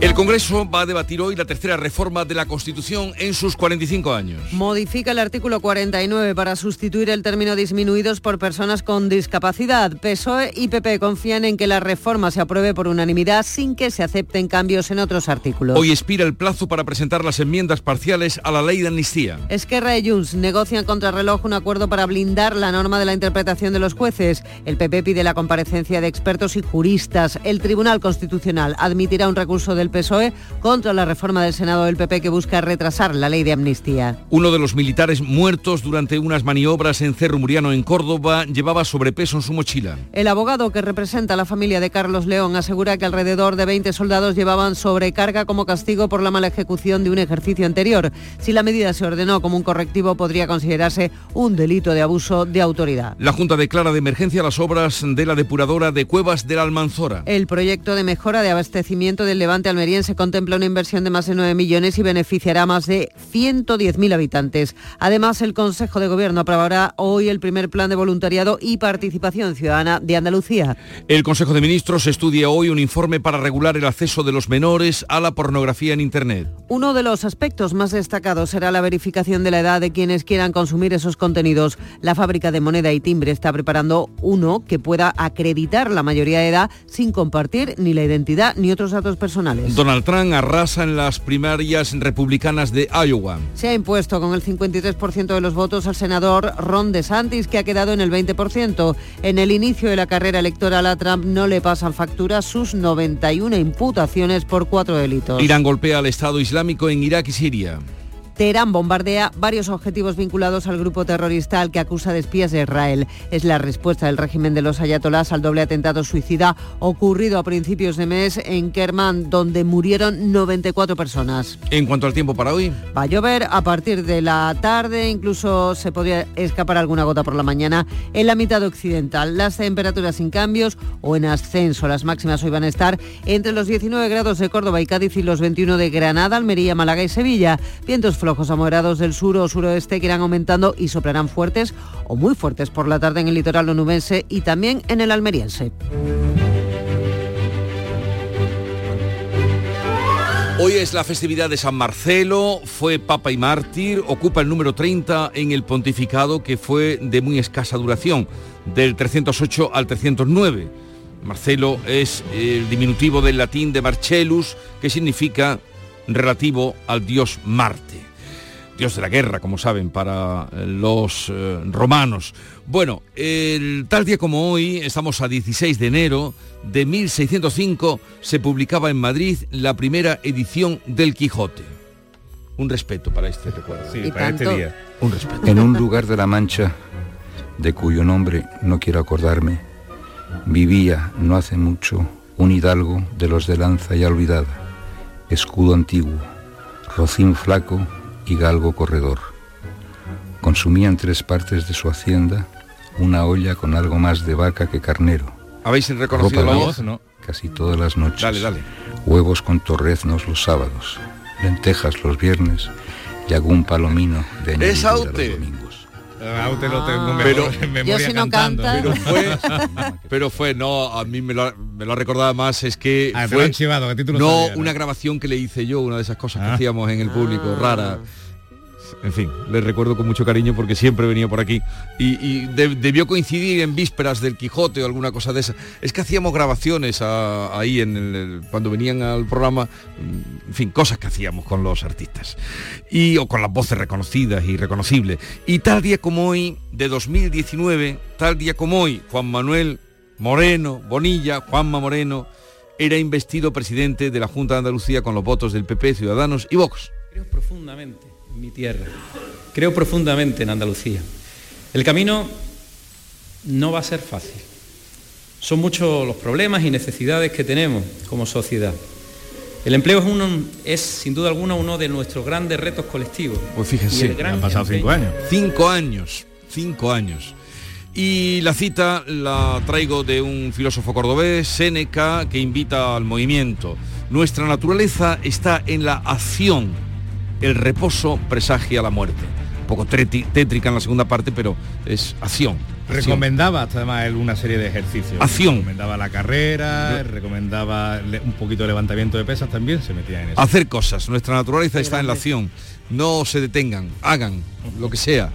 El Congreso va a debatir hoy la tercera reforma de la Constitución en sus 45 años. Modifica el artículo 49 para sustituir el término disminuidos por personas con discapacidad. PSOE y PP confían en que la reforma se apruebe por unanimidad sin que se acepten cambios en otros artículos. Hoy expira el plazo para presentar las enmiendas parciales a la ley de amnistía. Esquerra y Junts negocian contra reloj un acuerdo para blindar la norma de la interpretación de los jueces. El PP pide la comparecencia de expertos y juristas. El Tribunal Constitucional admitirá un recurso del PSOE E contra la reforma del Senado del PP que busca retrasar la ley de amnistía. Uno de los militares muertos durante unas maniobras en Cerro Muriano en Córdoba llevaba sobrepeso en su mochila. El abogado que representa a la familia de Carlos León asegura que alrededor de 20 soldados llevaban sobrecarga como castigo por la mala ejecución de un ejercicio anterior. Si la medida se ordenó como un correctivo podría considerarse un delito de abuso de autoridad. La Junta declara de emergencia las obras de la depuradora de Cuevas de la Almanzora. El proyecto de mejora de abastecimiento del Levante almeriense contempla una inversión de más de 9 millones y beneficiará a más de 110.000 habitantes. Además, el Consejo de Gobierno aprobará hoy el primer plan de voluntariado y participación ciudadana de Andalucía. El Consejo de Ministros estudia hoy un informe para regular el acceso de los menores a la pornografía en Internet. Uno de los aspectos más destacados será la verificación de la edad de quienes quieran consumir esos contenidos. La fábrica de moneda y timbre está preparando uno que pueda acreditar la mayoría de edad sin compartir ni la identidad ni otros datos personales. Donald Trump arrasa en las primarias republicanas de Iowa. Se ha impuesto con el 53% de los votos al senador Ron DeSantis, que ha quedado en el 20%. En el inicio de la carrera electoral a Trump no le pasan factura sus 91 imputaciones por cuatro delitos. Irán golpea al Estado Islámico en Irak y Siria. Teherán bombardea varios objetivos vinculados al grupo terrorista al que acusa de espías de Israel. Es la respuesta del régimen de los ayatolás al doble atentado suicida ocurrido a principios de mes en Kerman, donde murieron 94 personas. En cuanto al tiempo para hoy, Va a llover a partir de la tarde, incluso se podría escapar alguna gota por la mañana en la mitad occidental. Las temperaturas sin cambios o en ascenso. Las máximas hoy van a estar entre los 19 grados de Córdoba y Cádiz y los 21 de Granada, Almería, Málaga y Sevilla. Vientos flojos a del sur o suroeste que irán aumentando y soplarán fuertes o muy fuertes por la tarde en el litoral onubense y también en el almeriense. Hoy es la festividad de San Marcelo, fue papa y mártir, ocupa el número 30 en el pontificado que fue de muy escasa duración, del 308 al 309. Marcelo es el diminutivo del latín de Marcellus, que significa relativo al dios Marte. Dios de la guerra, como saben, para eh, los eh, romanos. Bueno, el tal día como hoy, estamos a 16 de enero de 1605, se publicaba en Madrid la primera edición del Quijote. Un respeto para este recuerdo. Sí, para este día. Un respeto. En un lugar de la Mancha, de cuyo nombre no quiero acordarme, vivía no hace mucho un hidalgo de los de lanza ya olvidada, escudo antiguo, rocín flaco y galgo corredor. Consumía en tres partes de su hacienda una olla con algo más de vaca que carnero. ¿Habéis reconocido ropa la voz? No. Casi todas las noches. Dale, dale. Huevos con torreznos los sábados, lentejas los viernes y algún palomino de añadidura los Aute. Domingos. Aute lo tengo mejor Pero- en memoria Yo si no cantando. canta- Pero fue, pero fue, no, a mí me lo, ha- me lo ha recordado más, es que Ah, fue chivado, no sabías, ¿no? una grabación que le hice yo, una de esas cosas que Ah. hacíamos en el público, rara. En fin, le recuerdo con mucho cariño porque siempre venía por aquí y, y de- debió coincidir en vísperas del Quijote o alguna cosa de esa. Es que hacíamos grabaciones ahí en el, cuando venían al programa, mm, en fin, cosas que hacíamos con los artistas y o con las voces reconocidas y reconocibles. Y tal día como hoy de 2019, tal día como hoy, Juan Manuel Moreno Bonilla, Juanma Moreno era investido presidente de la Junta de Andalucía con los votos del PP, Ciudadanos y Vox. Creo profundamente en mi tierra. Creo profundamente en Andalucía. El camino no va a ser fácil. Son muchos los problemas y necesidades que tenemos como sociedad. El empleo es, uno, es sin duda alguna uno de nuestros grandes retos colectivos. Pues fíjense, Han pasado cinco años. Cinco años, cinco años. Y la cita la traigo de un filósofo cordobés, Séneca, que invita al movimiento. Nuestra naturaleza está en la acción. El reposo presagia la muerte. Un poco tétrica en la segunda parte, pero es acción. Recomendaba hasta además él una serie de ejercicios. Acción. Recomendaba la carrera, recomendaba un poquito de levantamiento de pesas también, se metía en eso. Hacer cosas. Nuestra naturaleza está en la acción. No se detengan, hagan lo que sea.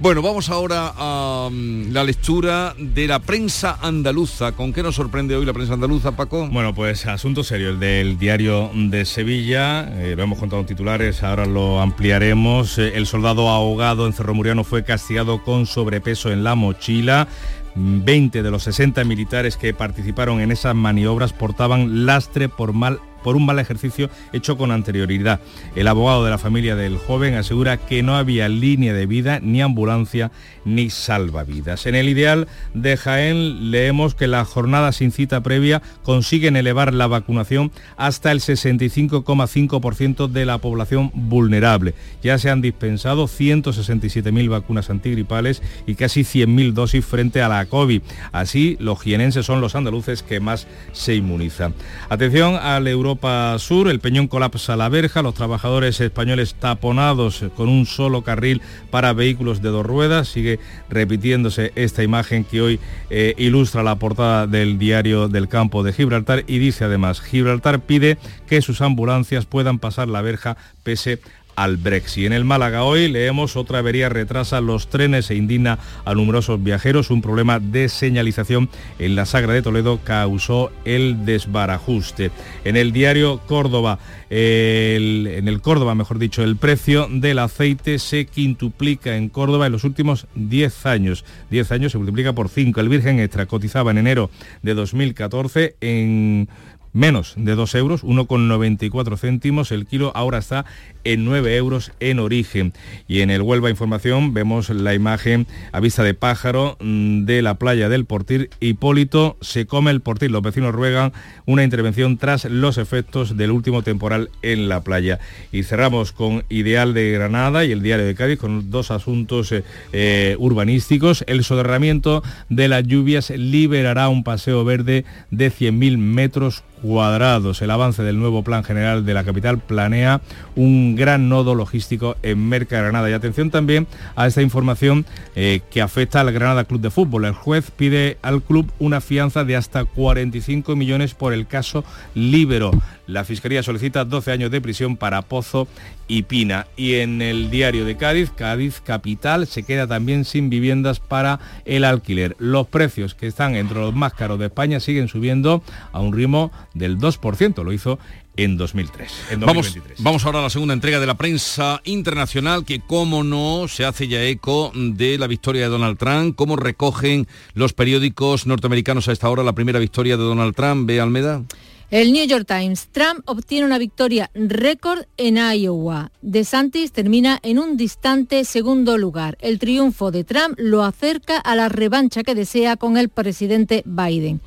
Bueno, vamos ahora a mm, la lectura de la prensa andaluza. ¿Con qué nos sorprende hoy la prensa andaluza, Paco? Bueno, pues asunto serio, el del diario de Sevilla, eh, lo hemos contado en titulares, ahora lo ampliaremos. Eh, el soldado ahogado en Cerro Muriano fue castigado con sobrepeso en la mochila. 20 de los 60 militares que participaron en esas maniobras portaban lastre por mal por un mal ejercicio hecho con anterioridad. El abogado de la familia del joven asegura que no había línea de vida, ni ambulancia, ni salvavidas. En el ideal de Jaén leemos que las jornadas sin cita previa consiguen elevar la vacunación hasta el 65,5% de la población vulnerable. Ya se han dispensado 167.000 vacunas antigripales y casi 100.000 dosis frente a la COVID. Así, los jienenses son los andaluces que más se inmunizan. Atención al Europa Sur, el Peñón colapsa la verja, los trabajadores españoles taponados con un solo carril para vehículos de dos ruedas. Sigue repitiéndose esta imagen que hoy eh, ilustra la portada del diario del campo de Gibraltar y dice además, Gibraltar pide que sus ambulancias puedan pasar la verja pese al Brexit. En el Málaga hoy leemos otra avería retrasa los trenes e indigna a numerosos viajeros. Un problema de señalización en la Sagra de Toledo causó el desbarajuste. En el diario Córdoba, en el Córdoba, mejor dicho, el precio del aceite se quintuplica en Córdoba en los últimos 10 años. 10 años se multiplica por 5. El Virgen Extra cotizaba en enero de 2014 en menos de 2 euros, 1,94 céntimos el kilo, ahora está en 9 euros en origen. Y en el Huelva Información vemos la imagen a vista de pájaro mm, de la playa del Portir. Hipólito se come el Portir. Los vecinos ruegan una intervención tras los efectos del último temporal en la playa. Y cerramos con Ideal de Granada y el Diario de Cádiz con dos asuntos eh, eh, urbanísticos. El soterramiento de las lluvias liberará un paseo verde de 100.000 metros cuadrados. El avance del nuevo plan general de la capital planea un gran nodo logístico en Merca Granada. Y atención también a esta información eh, que afecta al Granada Club de Fútbol. El juez pide al club una fianza de hasta 45 millones por el caso Libero. La Fiscalía solicita 12 años de prisión para Pozo y Pina. Y en el diario de Cádiz, Cádiz Capital, se queda también sin viviendas para el alquiler. Los precios que están entre los más caros de España siguen subiendo a un ritmo del 2%. Lo hizo en 2003. En Vamos, 2023. vamos ahora a la segunda entrega de la prensa internacional que, como no, se hace ya eco de la victoria de Donald Trump. ¿Cómo recogen los periódicos norteamericanos a esta hora la primera victoria de Donald Trump? ¿Ve Almeda? El New York Times. Trump obtiene una victoria récord en Iowa. DeSantis termina en un distante segundo lugar. El triunfo de Trump lo acerca a la revancha que desea con el presidente Biden.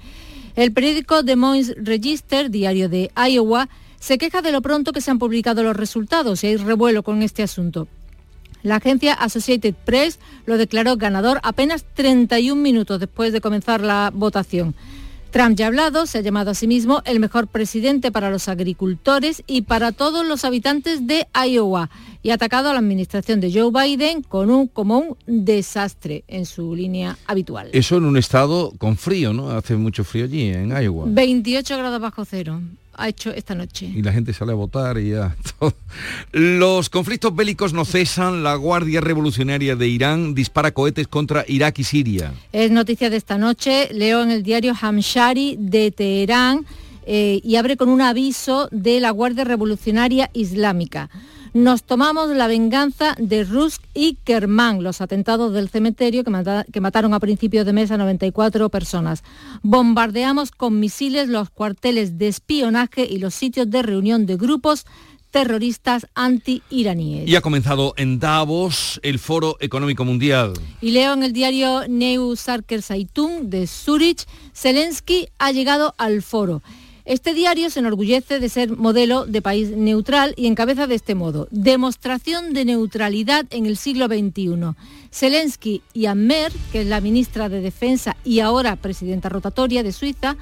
El periódico Des Moines Register, diario de Iowa, se queja de lo pronto que se han publicado los resultados y hay revuelo con este asunto. La agencia Associated Press lo declaró ganador apenas 31 minutos después de comenzar la votación. Trump ya ha hablado, se ha llamado a sí mismo el mejor presidente para los agricultores y para todos los habitantes de Iowa y ha atacado a la administración de Joe Biden con un, como un desastre en su línea habitual. Eso en un estado con frío, ¿no? Hace mucho frío allí, en Iowa. 28 grados bajo cero ha hecho esta noche. Y la gente sale a votar y ya. todo. Los conflictos bélicos no cesan. La Guardia Revolucionaria de Irán dispara cohetes contra Irak y Siria. Es noticia de esta noche, leo en el diario Hamshari de Teherán eh, y abre con un aviso de la Guardia Revolucionaria Islámica. Nos tomamos la venganza de Rusk y Kerman, los atentados del cementerio que, mata- que mataron a principios de mes a 94 personas. Bombardeamos con misiles los cuarteles de espionaje y los sitios de reunión de grupos terroristas anti-iraníes. Y ha comenzado en Davos el Foro Económico Mundial. Y leo en el diario Neu Sarker Zeitung de Zurich, Zelensky ha llegado al foro. Este diario se enorgullece de ser modelo de país neutral y encabeza de este modo. Demostración de neutralidad en el siglo XXI. Zelensky y Ammer, que es la ministra de Defensa y ahora presidenta rotatoria de Suiza,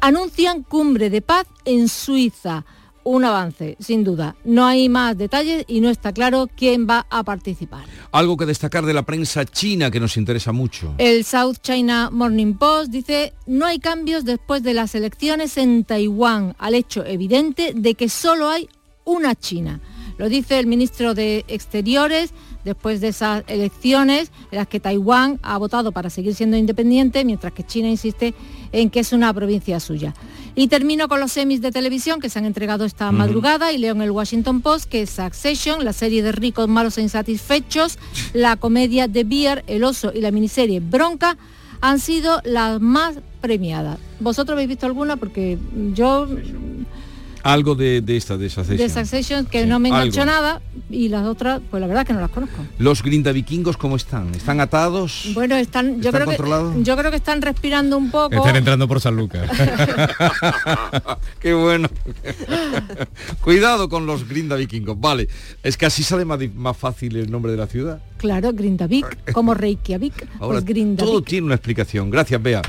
anuncian cumbre de paz en Suiza. Un avance, sin duda. No hay más detalles y no está claro quién va a participar. Algo que destacar de la prensa china que nos interesa mucho. El South China Morning Post dice, no hay cambios después de las elecciones en Taiwán, al hecho evidente de que solo hay una China. Lo dice el ministro de Exteriores después de esas elecciones en las que Taiwán ha votado para seguir siendo independiente, mientras que China insiste en que es una provincia suya. Y termino con los semis de televisión que se han entregado esta madrugada y leo en el Washington Post que Succession, la serie de ricos, malos e insatisfechos, la comedia The Bear, El oso y la miniserie Bronca han sido las más premiadas. ¿Vosotros habéis visto alguna? Porque yo Algo de, de esta, de esa de sesión. Succession que no me enganchó nada y las otras, pues la verdad que no las conozco. Los grindavikingos, ¿cómo están? ¿Están atados? Bueno, están, yo ¿Están creo que controlados? yo creo que están respirando un poco. Están entrando por San Lucas. Qué bueno. Cuidado con los grindavikingos. Vale, es que así sale más, más fácil el nombre de la ciudad. Claro, Grindavik, como Reykjavik, Ahora pues Grindavik. todo tiene una explicación. Gracias, Bea.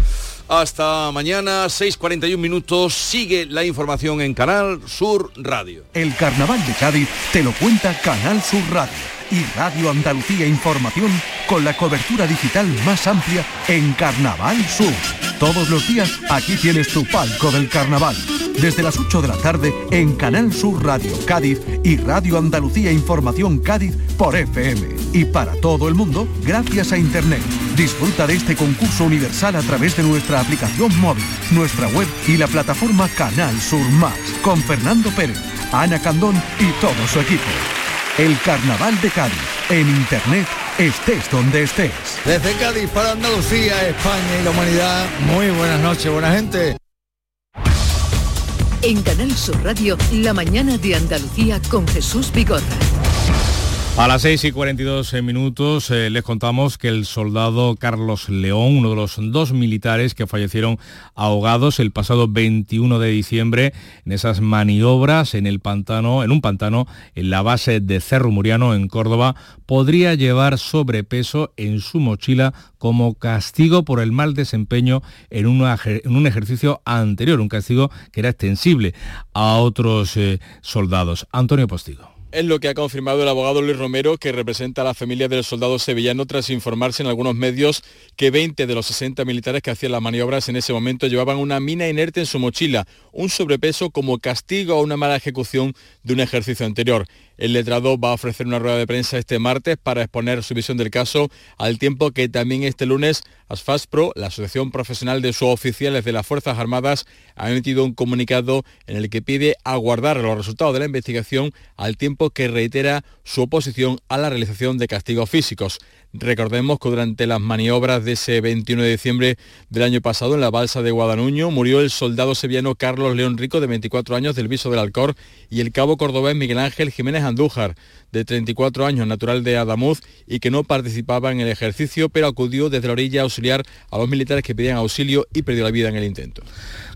Hasta mañana, 6.41 minutos. Sigue la información en Canal Sur Radio. El Carnaval de Cádiz te lo cuenta Canal Sur Radio y Radio Andalucía Información con la cobertura digital más amplia en Carnaval Sur. Todos los días aquí tienes tu palco del carnaval. Desde las 8 de la tarde en Canal Sur Radio Cádiz y Radio Andalucía Información Cádiz por FM. Y para todo el mundo, gracias a Internet. Disfruta de este concurso universal a través de nuestra aplicación móvil, nuestra web y la plataforma Canal Sur Más, con Fernando Pérez, Ana Candón y todo su equipo. El Carnaval de Cádiz, en Internet, estés donde estés. Desde Cádiz para Andalucía, España y la humanidad, muy buenas noches, buena gente. En Canal Sur Radio, la mañana de Andalucía con Jesús Vigorra. A las 6 y 42 minutos eh, les contamos que el soldado Carlos León, uno de los dos militares que fallecieron ahogados el pasado 21 de diciembre en esas maniobras en el pantano, en un pantano en la base de Cerro Muriano en Córdoba, podría llevar sobrepeso en su mochila como castigo por el mal desempeño en un ejercicio anterior, un castigo que era extensible a otros eh, soldados. Antonio Postigo. Es lo que ha confirmado el abogado Luis Romero, que representa a la familia del soldado sevillano tras informarse en algunos medios que 20 de los 60 militares que hacían las maniobras en ese momento llevaban una mina inerte en su mochila, un sobrepeso como castigo a una mala ejecución de un ejercicio anterior. El letrado va a ofrecer una rueda de prensa este martes para exponer su visión del caso, al tiempo que también este lunes ASFASPRO, la Asociación Profesional de Suboficiales de las Fuerzas Armadas, ha emitido un comunicado en el que pide aguardar los resultados de la investigación al tiempo que reitera su oposición a la realización de castigos físicos. Recordemos que durante las maniobras de ese 21 de diciembre del año pasado en la balsa de Guadanuño murió el soldado sevillano Carlos León Rico de 24 años del Viso del Alcor y el cabo cordobés Miguel Ángel Jiménez Andújar de 34 años natural de Adamuz y que no participaba en el ejercicio pero acudió desde la orilla a auxiliar a los militares que pedían auxilio y perdió la vida en el intento.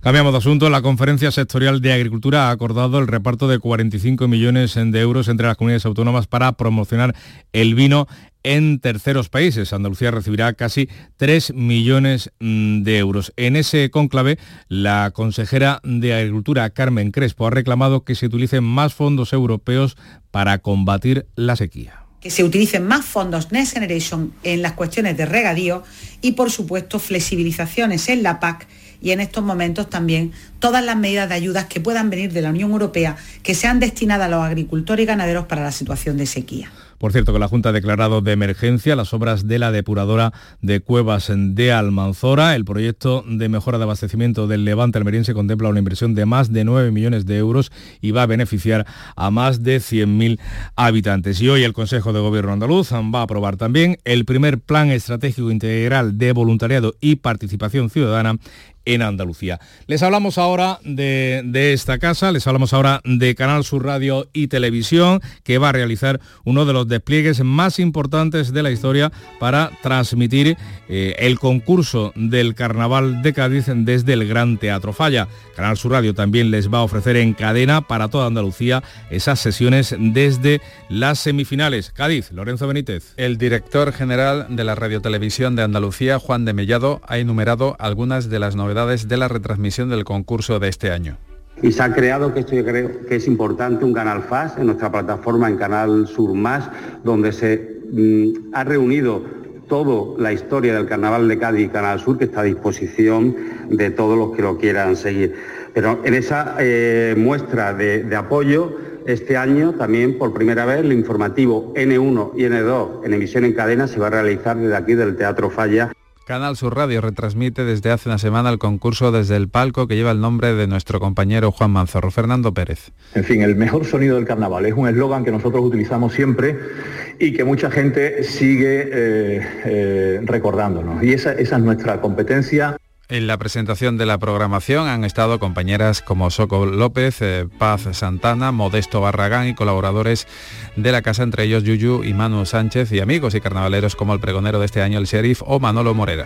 Cambiamos de asunto. La Conferencia Sectorial de Agricultura ha acordado el reparto de 45 millones de euros entre las comunidades autónomas para promocionar el vino en terceros países. Andalucía recibirá casi 3 millones mm, de euros. En ese cónclave, la consejera de Agricultura, Carmen Crespo, ha reclamado que se utilicen más fondos europeos para combatir la sequía que se utilicen más fondos Next Generation en las cuestiones de regadío y, por supuesto, flexibilizaciones en la PAC y en estos momentos también todas las medidas de ayudas que puedan venir de la Unión Europea que sean destinadas a los agricultores y ganaderos para la situación de sequía. Por cierto, que la Junta ha declarado de emergencia las obras de la depuradora de Cuevas de Almanzora. El proyecto de mejora de abastecimiento del Levante almeriense contempla una inversión de más de 9 millones de euros y va a beneficiar a más de 100.000 habitantes. Y hoy el Consejo de Gobierno andaluz va a aprobar también el primer Plan Estratégico Integral de Voluntariado y Participación Ciudadana en Andalucía. Les hablamos ahora de, de, esta casa, les hablamos ahora de Canal Sur Radio y Televisión, que va a realizar uno de los despliegues más importantes de la historia para transmitir eh, el concurso del Carnaval de Cádiz desde el Gran Teatro Falla. Canal Sur Radio también les va a ofrecer en cadena para toda Andalucía esas sesiones desde las semifinales. Cádiz, Lorenzo Benítez. El director general de la Radiotelevisión de Andalucía, Juan de Mellado, ha enumerado algunas de las novedades de la retransmisión del concurso de este año. Y se ha creado, que esto yo creo que es importante, un canal FAS en nuestra plataforma en Canal Sur Más, donde se mm, ha reunido toda la historia del Carnaval de Cádiz y Canal Sur, que está a disposición de todos los que lo quieran seguir. Pero en esa eh, muestra de, de apoyo, este año también por primera vez el informativo N1 y N2 en emisión en cadena se va a realizar desde aquí del Teatro Falla. Canal Sur Radio retransmite desde hace una semana el concurso desde el palco que lleva el nombre de nuestro compañero Juan Manzorro, Fernando Pérez. En fin, el mejor sonido del carnaval es un eslogan que nosotros utilizamos siempre y que mucha gente sigue eh, eh, recordándonos. Y esa, esa es nuestra competencia. En la presentación de la programación han estado compañeras como Soco López, eh, Paz Santana, Modesto Barragán y colaboradores de la casa, entre ellos Yuyu y Manu Sánchez y amigos y carnavaleros como el pregonero de este año, el sheriff o Manolo Morera.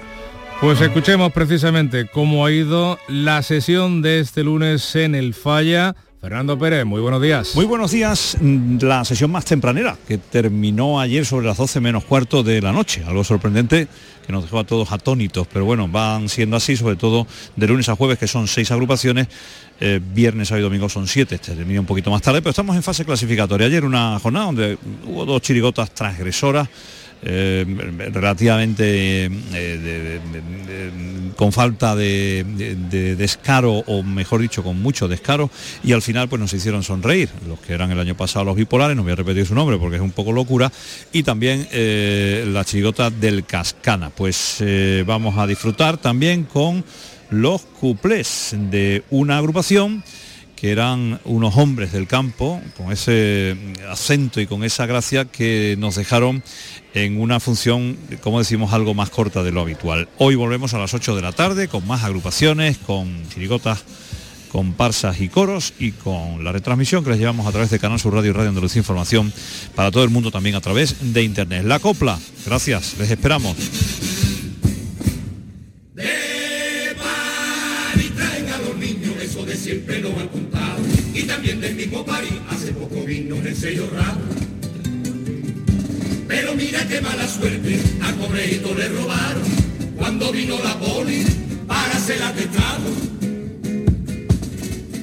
Pues escuchemos precisamente cómo ha ido la sesión de este lunes en el Falla. Fernando Pérez, muy buenos días. Muy buenos días. La sesión más tempranera, que terminó ayer sobre las 12 menos cuarto de la noche. Algo sorprendente que nos dejó a todos atónitos, pero bueno, van siendo así, sobre todo de lunes a jueves, que son seis agrupaciones. Eh, viernes, sábado y domingo son siete, este termina un poquito más tarde, pero estamos en fase clasificatoria. Ayer una jornada donde hubo dos chirigotas transgresoras eh, relativamente eh, con falta de, descaro o mejor dicho con mucho descaro y al final pues nos hicieron sonreír los que eran el año pasado los bipolares no voy a repetir su nombre porque es un poco locura y también eh, la chirigota del Cascana. Pues vamos a disfrutar también con los cuplés de una agrupación que eran unos hombres del campo, con ese acento y con esa gracia que nos dejaron en una función, como decimos, algo más corta de lo habitual. Hoy volvemos a las 8 de la tarde con más agrupaciones, con chirigotas, comparsas y coros y con la retransmisión que les llevamos a través de Canal Sur Radio y Radio Andalucía Información para todo el mundo también a través de Internet. La copla, gracias, les esperamos. Siempre lo han contado. Y también del mismo París hace poco vino el sello raro pero mira qué mala suerte a Correito le robaron. Cuando vino la poli para hacer atestado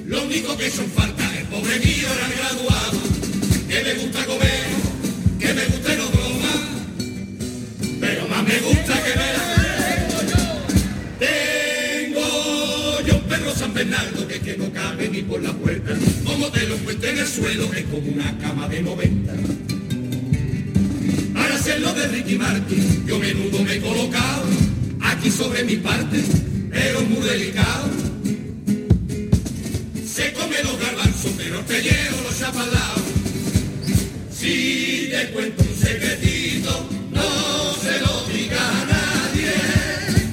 lo único que son falta el pobre mío era graduado. Que me gusta comer que me gusta no broma. Pero más me gusta que me San Bernardo que, que no cabe ni por la puerta. Como te lo cuento en el suelo, es como una cama de 90. Para hacerlo de Ricky Martin, yo menudo me he colocado aquí sobre mi parte, pero muy delicado. Se come los garbanzos, pero te llevo los chapalados. Si te cuento un secretito, no se lo diga a nadie.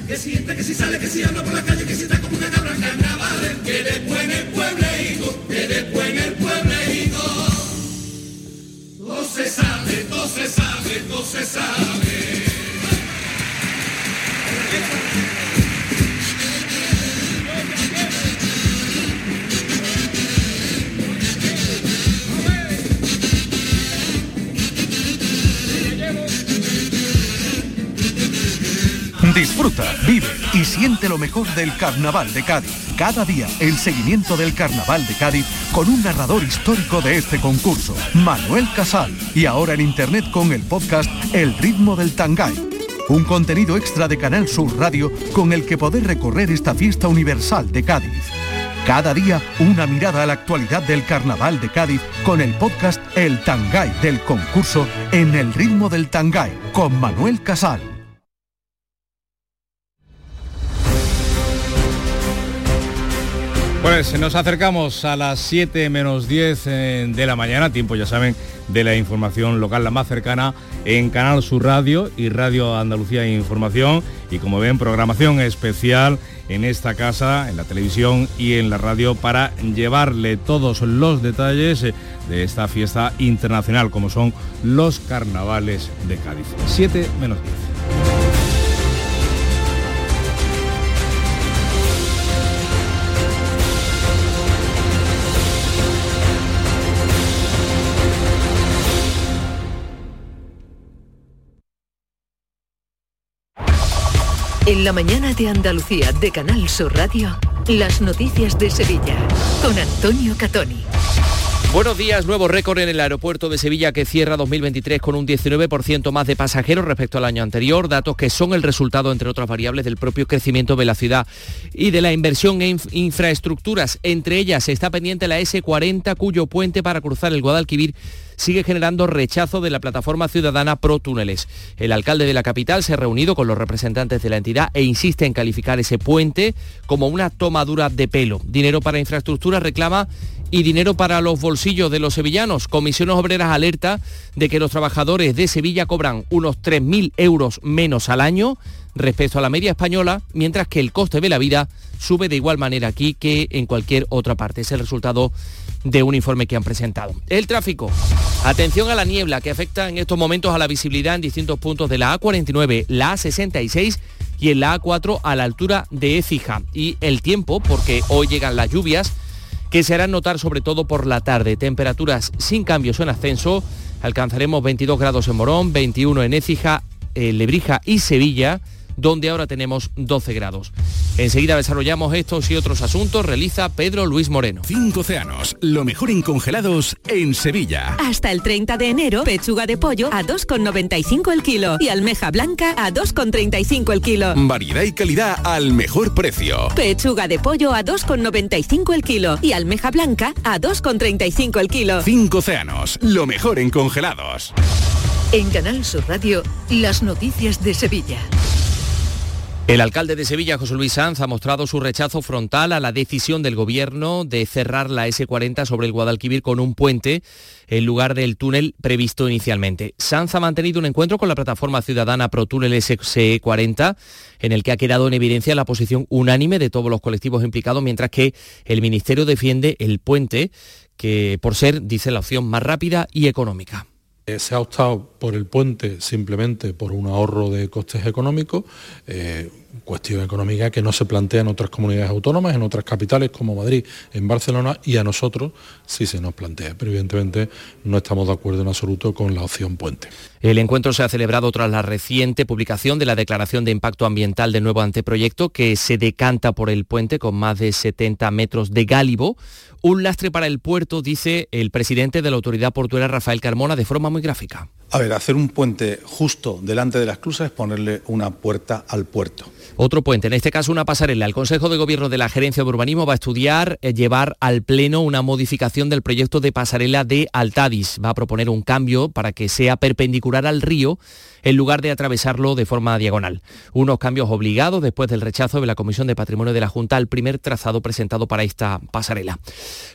Que si entra, que si sale, que si habla por la calle, que si está como una cabra carnaval, que después en el puebleito, que después en el puebleito. Todo se sabe, todo se sabe, todo se sabe. Disfruta, vive y siente lo mejor del Carnaval de Cádiz. Cada día el seguimiento del Carnaval de Cádiz con un narrador histórico de este concurso, Manuel Casal. Y ahora en internet con el podcast El ritmo del Tangay. Un contenido extra de Canal Sur Radio con el que poder recorrer esta fiesta universal de Cádiz. Cada día una mirada a la actualidad del Carnaval de Cádiz con el podcast El Tangay del concurso En el ritmo del Tangay con Manuel Casal. Pues nos acercamos a las 7 menos 10 eh, de la mañana, tiempo ya saben de la información local la más cercana en Canal Sur Radio y Radio Andalucía Información y como ven programación especial en esta casa, en la televisión y en la radio para llevarle todos los detalles eh, de esta fiesta internacional como son los carnavales de Cádiz. 7 menos 10. En la mañana de Andalucía de Canal Sur Radio, las noticias de Sevilla con Antonio Catoni. Buenos días, nuevo récord en el aeropuerto de Sevilla que cierra 2023 con un 19% más de pasajeros respecto al año anterior, datos que son el resultado, entre otras variables, del propio crecimiento de la ciudad y de la inversión en infraestructuras. Entre ellas está pendiente la S40, cuyo puente para cruzar el Guadalquivir sigue generando rechazo de la plataforma ciudadana Pro Túneles. El alcalde de la capital se ha reunido con los representantes de la entidad e insiste en calificar ese puente como una tomadura de pelo. Dinero para infraestructura reclama y dinero para los bolsillos de los sevillanos. Comisiones Obreras alerta de que los trabajadores de Sevilla cobran unos 3.000 euros menos al año respecto a la media española, mientras que el coste de la vida sube de igual manera aquí que en cualquier otra parte. Es el resultado de un informe que han presentado. El tráfico. Atención a la niebla que afecta en estos momentos a la visibilidad en distintos puntos de la A49, la A66 y en la A4 a la altura de Écija. Y el tiempo, porque hoy llegan las lluvias, que se harán notar sobre todo por la tarde. Temperaturas sin cambios en ascenso. Alcanzaremos 22 grados en Morón, 21 en Écija, Lebrija y Sevilla donde ahora tenemos 12 grados. Enseguida desarrollamos estos y otros asuntos, realiza Pedro Luis Moreno. Cinco océanos, lo mejor en congelados en Sevilla. Hasta el 30 de enero, pechuga de pollo a 2,95 el kilo y almeja blanca a 2,35 el kilo. Variedad y calidad al mejor precio. Pechuga de pollo a 2,95 el kilo y almeja blanca a 2,35 el kilo. Cinco océanos, lo mejor en congelados. En Canal Sur Radio, las noticias de Sevilla. El alcalde de Sevilla, José Luis Sanz, ha mostrado su rechazo frontal a la decisión del gobierno de cerrar la S40 sobre el Guadalquivir con un puente en lugar del túnel previsto inicialmente. Sanz ha mantenido un encuentro con la plataforma ciudadana Pro Túnel S40 en el que ha quedado en evidencia la posición unánime de todos los colectivos implicados, mientras que el Ministerio defiende el puente que por ser, dice, la opción más rápida y económica. Se ha optado por el puente simplemente por un ahorro de costes económicos, eh, cuestión económica que no se plantea en otras comunidades autónomas, en otras capitales como Madrid, en Barcelona, y a nosotros sí se nos plantea. Pero evidentemente no estamos de acuerdo en absoluto con la opción puente. El encuentro se ha celebrado tras la reciente publicación de la Declaración de Impacto Ambiental del nuevo anteproyecto que se decanta por el puente con más de 70 metros de gálibo, un lastre para el puerto, dice el presidente de la autoridad portuaria Rafael Carmona de forma muy gráfica. A ver, hacer un puente justo delante de la esclusa es ponerle una puerta al puerto. Otro puente, en este caso una pasarela. El Consejo de Gobierno de la Gerencia de Urbanismo va a estudiar eh, llevar al Pleno una modificación del proyecto de pasarela de Altadis. Va a proponer un cambio para que sea perpendicular al río en lugar de atravesarlo de forma diagonal. Unos cambios obligados después del rechazo de la Comisión de Patrimonio de la Junta al primer trazado presentado para esta pasarela.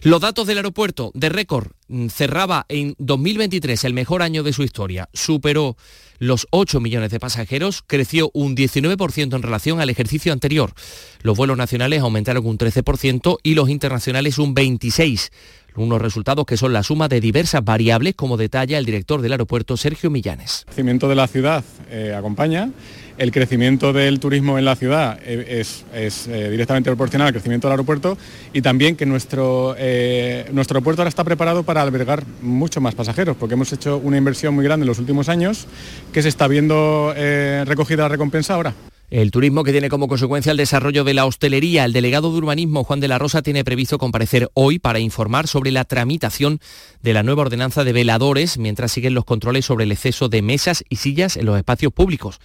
Los datos del aeropuerto de récord mm, cerraba en 2023 el mejor año de su historia. Superó los 8 millones de pasajeros, creció un 19% en relación al ejercicio anterior. Los vuelos nacionales aumentaron un 13% y los internacionales un 26%. Unos resultados que son la suma de diversas variables, como detalla el director del aeropuerto Sergio Millanes. El crecimiento de la ciudad eh, acompaña, el crecimiento del turismo en la ciudad eh, es, eh, directamente proporcional al crecimiento del aeropuerto y también que nuestro, nuestro aeropuerto ahora está preparado para albergar mucho más pasajeros, porque hemos hecho una inversión muy grande en los últimos años que se está viendo recogida la recompensa ahora. El turismo que tiene como consecuencia el desarrollo de la hostelería. El delegado de urbanismo, Juan de la Rosa, tiene previsto comparecer hoy para informar sobre la tramitación de la nueva ordenanza de veladores mientras siguen los controles sobre el exceso de mesas y sillas en los espacios públicos.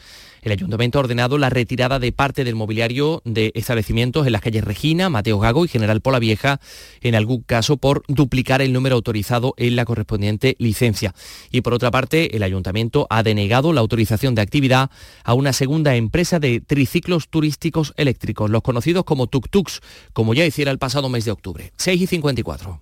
El ayuntamiento ha ordenado la retirada de parte del mobiliario de establecimientos en las calles Regina, Mateo Gago y General Pola Vieja, en algún caso por duplicar el número autorizado en la correspondiente licencia. Y por otra parte, el ayuntamiento ha denegado la autorización de actividad a una segunda empresa de triciclos turísticos eléctricos, los conocidos como tuk-tuks, como ya hiciera el pasado mes de octubre. 6 y 54.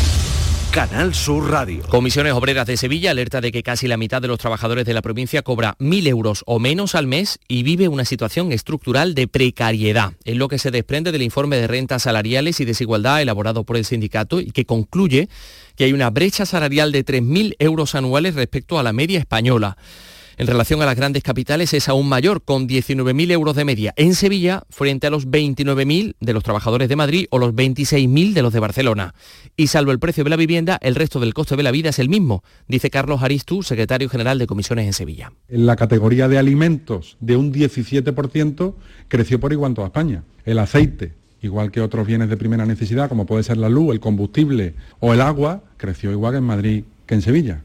Canal Sur Radio. Comisiones Obreras de Sevilla alerta de que casi la mitad de los trabajadores de la provincia cobra mil euros o menos al mes y vive una situación estructural de precariedad. Es lo que se desprende del informe de rentas salariales y desigualdad elaborado por el sindicato y que concluye que hay una brecha salarial de 3.000 euros anuales respecto a la media española en relación a las grandes capitales es aún mayor, con 19.000 euros de media en Sevilla frente a los 29.000 de los trabajadores de Madrid o los 26.000 de los de Barcelona. Y salvo el precio de la vivienda, el resto del coste de la vida es el mismo, dice Carlos Aristu, secretario general de comisiones en Sevilla. En la categoría de alimentos, de un 17%, creció por igual en toda España. El aceite, igual que otros bienes de primera necesidad, como puede ser la luz, el combustible o el agua, creció igual en Madrid que en Sevilla.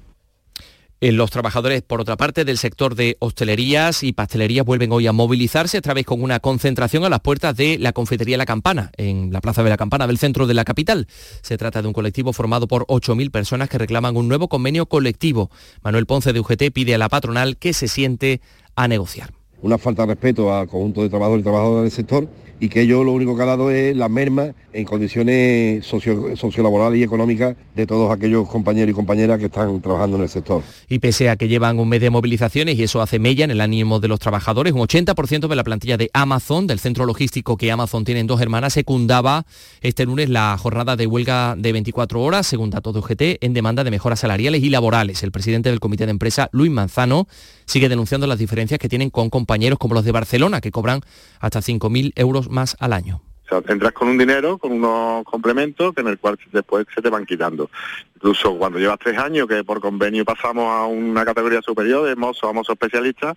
Los trabajadores, por otra parte, del sector de hostelerías y pastelerías vuelven hoy a movilizarse, otra vez con una concentración a las puertas de la confitería La Campana, en la Plaza de la Campana del centro de la capital. Se trata de un colectivo formado por 8.000 personas que reclaman un nuevo convenio colectivo. Manuel Ponce de UGT pide a la patronal que se siente a negociar. Una falta de respeto al conjunto de trabajadores y trabajadoras del sector y que ello lo único que ha dado es la merma en condiciones socio, sociolaborales y económicas de todos aquellos compañeros y compañeras que están trabajando en el sector. Y pese a que llevan un mes de movilizaciones y eso hace mella en el ánimo de los trabajadores, un 80% de la plantilla de Amazon, del centro logístico que Amazon tiene en dos hermanas, secundaba este lunes la jornada de huelga de 24 horas, según datos de UGT, en demanda de mejoras salariales y laborales. El presidente del comité de empresa, Luis Manzano, sigue denunciando las diferencias que tienen con compañeros como los de Barcelona, que cobran hasta 5.000 euros más al año. O sea, entras con un dinero, con unos complementos, que en el cual después se te van quitando. Incluso cuando llevas tres años, que por convenio pasamos a una categoría superior, de mozo a mozo especialista,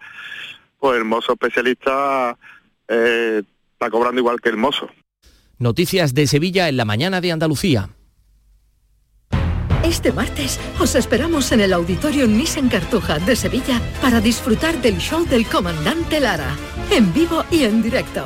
pues el mozo especialista eh, está cobrando igual que el mozo. Noticias de Sevilla en la mañana de Andalucía. Este martes os esperamos en el Auditorio Nissan Cartuja de Sevilla para disfrutar del show del comandante Lara, en vivo y en directo.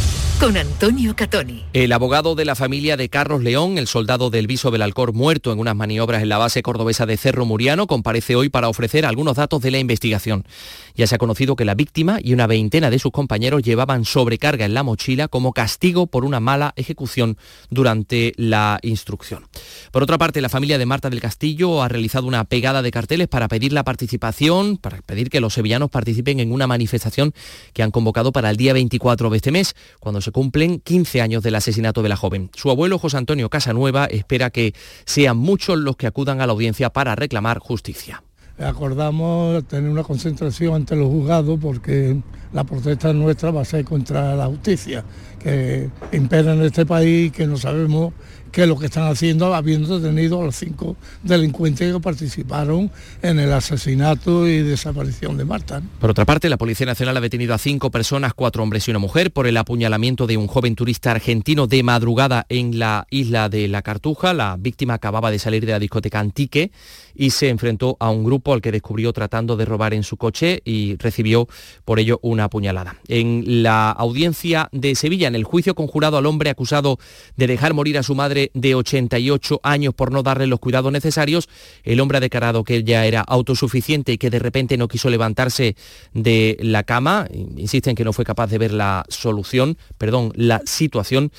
Con Antonio Catoni. El abogado de la familia de Carlos León, el soldado del Viso Belalcor muerto en unas maniobras en la base cordobesa de Cerro Muriano, comparece hoy para ofrecer algunos datos de la investigación. Ya se ha conocido que la víctima y una veintena de sus compañeros llevaban sobrecarga en la mochila como castigo por una mala ejecución durante la instrucción. Por otra parte, la familia de Marta del Castillo ha realizado una pegada de carteles para pedir la participación, para pedir que los sevillanos participen en una manifestación que han convocado para el día 24 de este mes, cuando se cumplen 15 años del asesinato de la joven. Su abuelo José Antonio Casanueva espera que sean muchos los que acudan a la audiencia para reclamar justicia. Acordamos tener una concentración ante los juzgados porque la protesta nuestra va a ser contra la justicia que impera en este país, que no sabemos qué es lo que están haciendo, habiendo detenido a los cinco delincuentes que participaron en el asesinato y desaparición de Marta. Por otra parte, la Policía Nacional ha detenido a cinco personas, cuatro hombres y una mujer, por el apuñalamiento de un joven turista argentino de madrugada en la isla de La Cartuja. La víctima acababa de salir de la discoteca Antique y se enfrentó a un grupo al que descubrió tratando de robar en su coche y recibió por ello una apuñalada. En la audiencia de Sevilla, en el juicio conjurado al hombre acusado de dejar morir a su madre de 88 años por no darle los cuidados necesarios. El hombre ha declarado que ella era autosuficiente y que de repente no quiso levantarse de la cama. Insisten que no fue capaz de ver la solución, perdón, la situación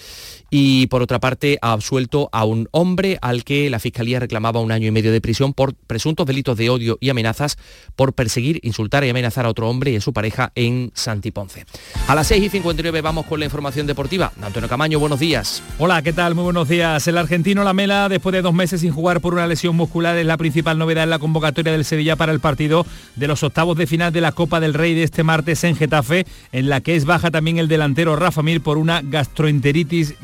y por otra parte ha absuelto a un hombre al que la Fiscalía reclamaba un año y medio de prisión por presuntos delitos de odio y amenazas por perseguir, insultar y amenazar a otro hombre y a su pareja en Santiponce. A las 6 y 59 vamos con la información deportiva. Antonio Camaño, buenos días. Hola, ¿qué tal? Muy buenos días. El argentino Lamela, después de dos meses sin jugar por una lesión muscular, es la principal novedad en la convocatoria del Sevilla para el partido de los octavos de final de la Copa del Rey de este martes en Getafe, en la que es baja también el delantero Rafa Mir por una gastroenteritis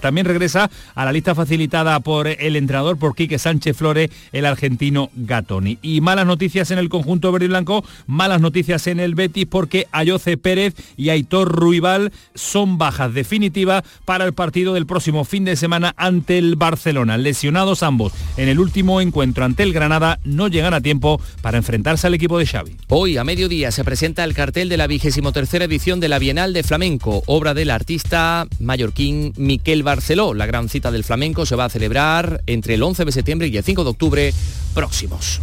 también regresa a la lista facilitada por el entrenador, por Quique Sánchez Flores, el argentino Gatoni. Y malas noticias en el conjunto verde y blanco, malas noticias en el Betis porque Ayoce Pérez y Aitor Ruibal son bajas definitivas para el partido del próximo fin de semana ante el Barcelona. Lesionados ambos en el último encuentro ante el Granada, no llegan a tiempo para enfrentarse al equipo de Xavi. Hoy a mediodía se presenta el cartel de la vigésimo tercera edición de la Bienal de Flamenco, obra del artista mallorquín Miquel Barceló. La gran cita del flamenco se va a celebrar entre el 11 de septiembre y el 5 de octubre próximos.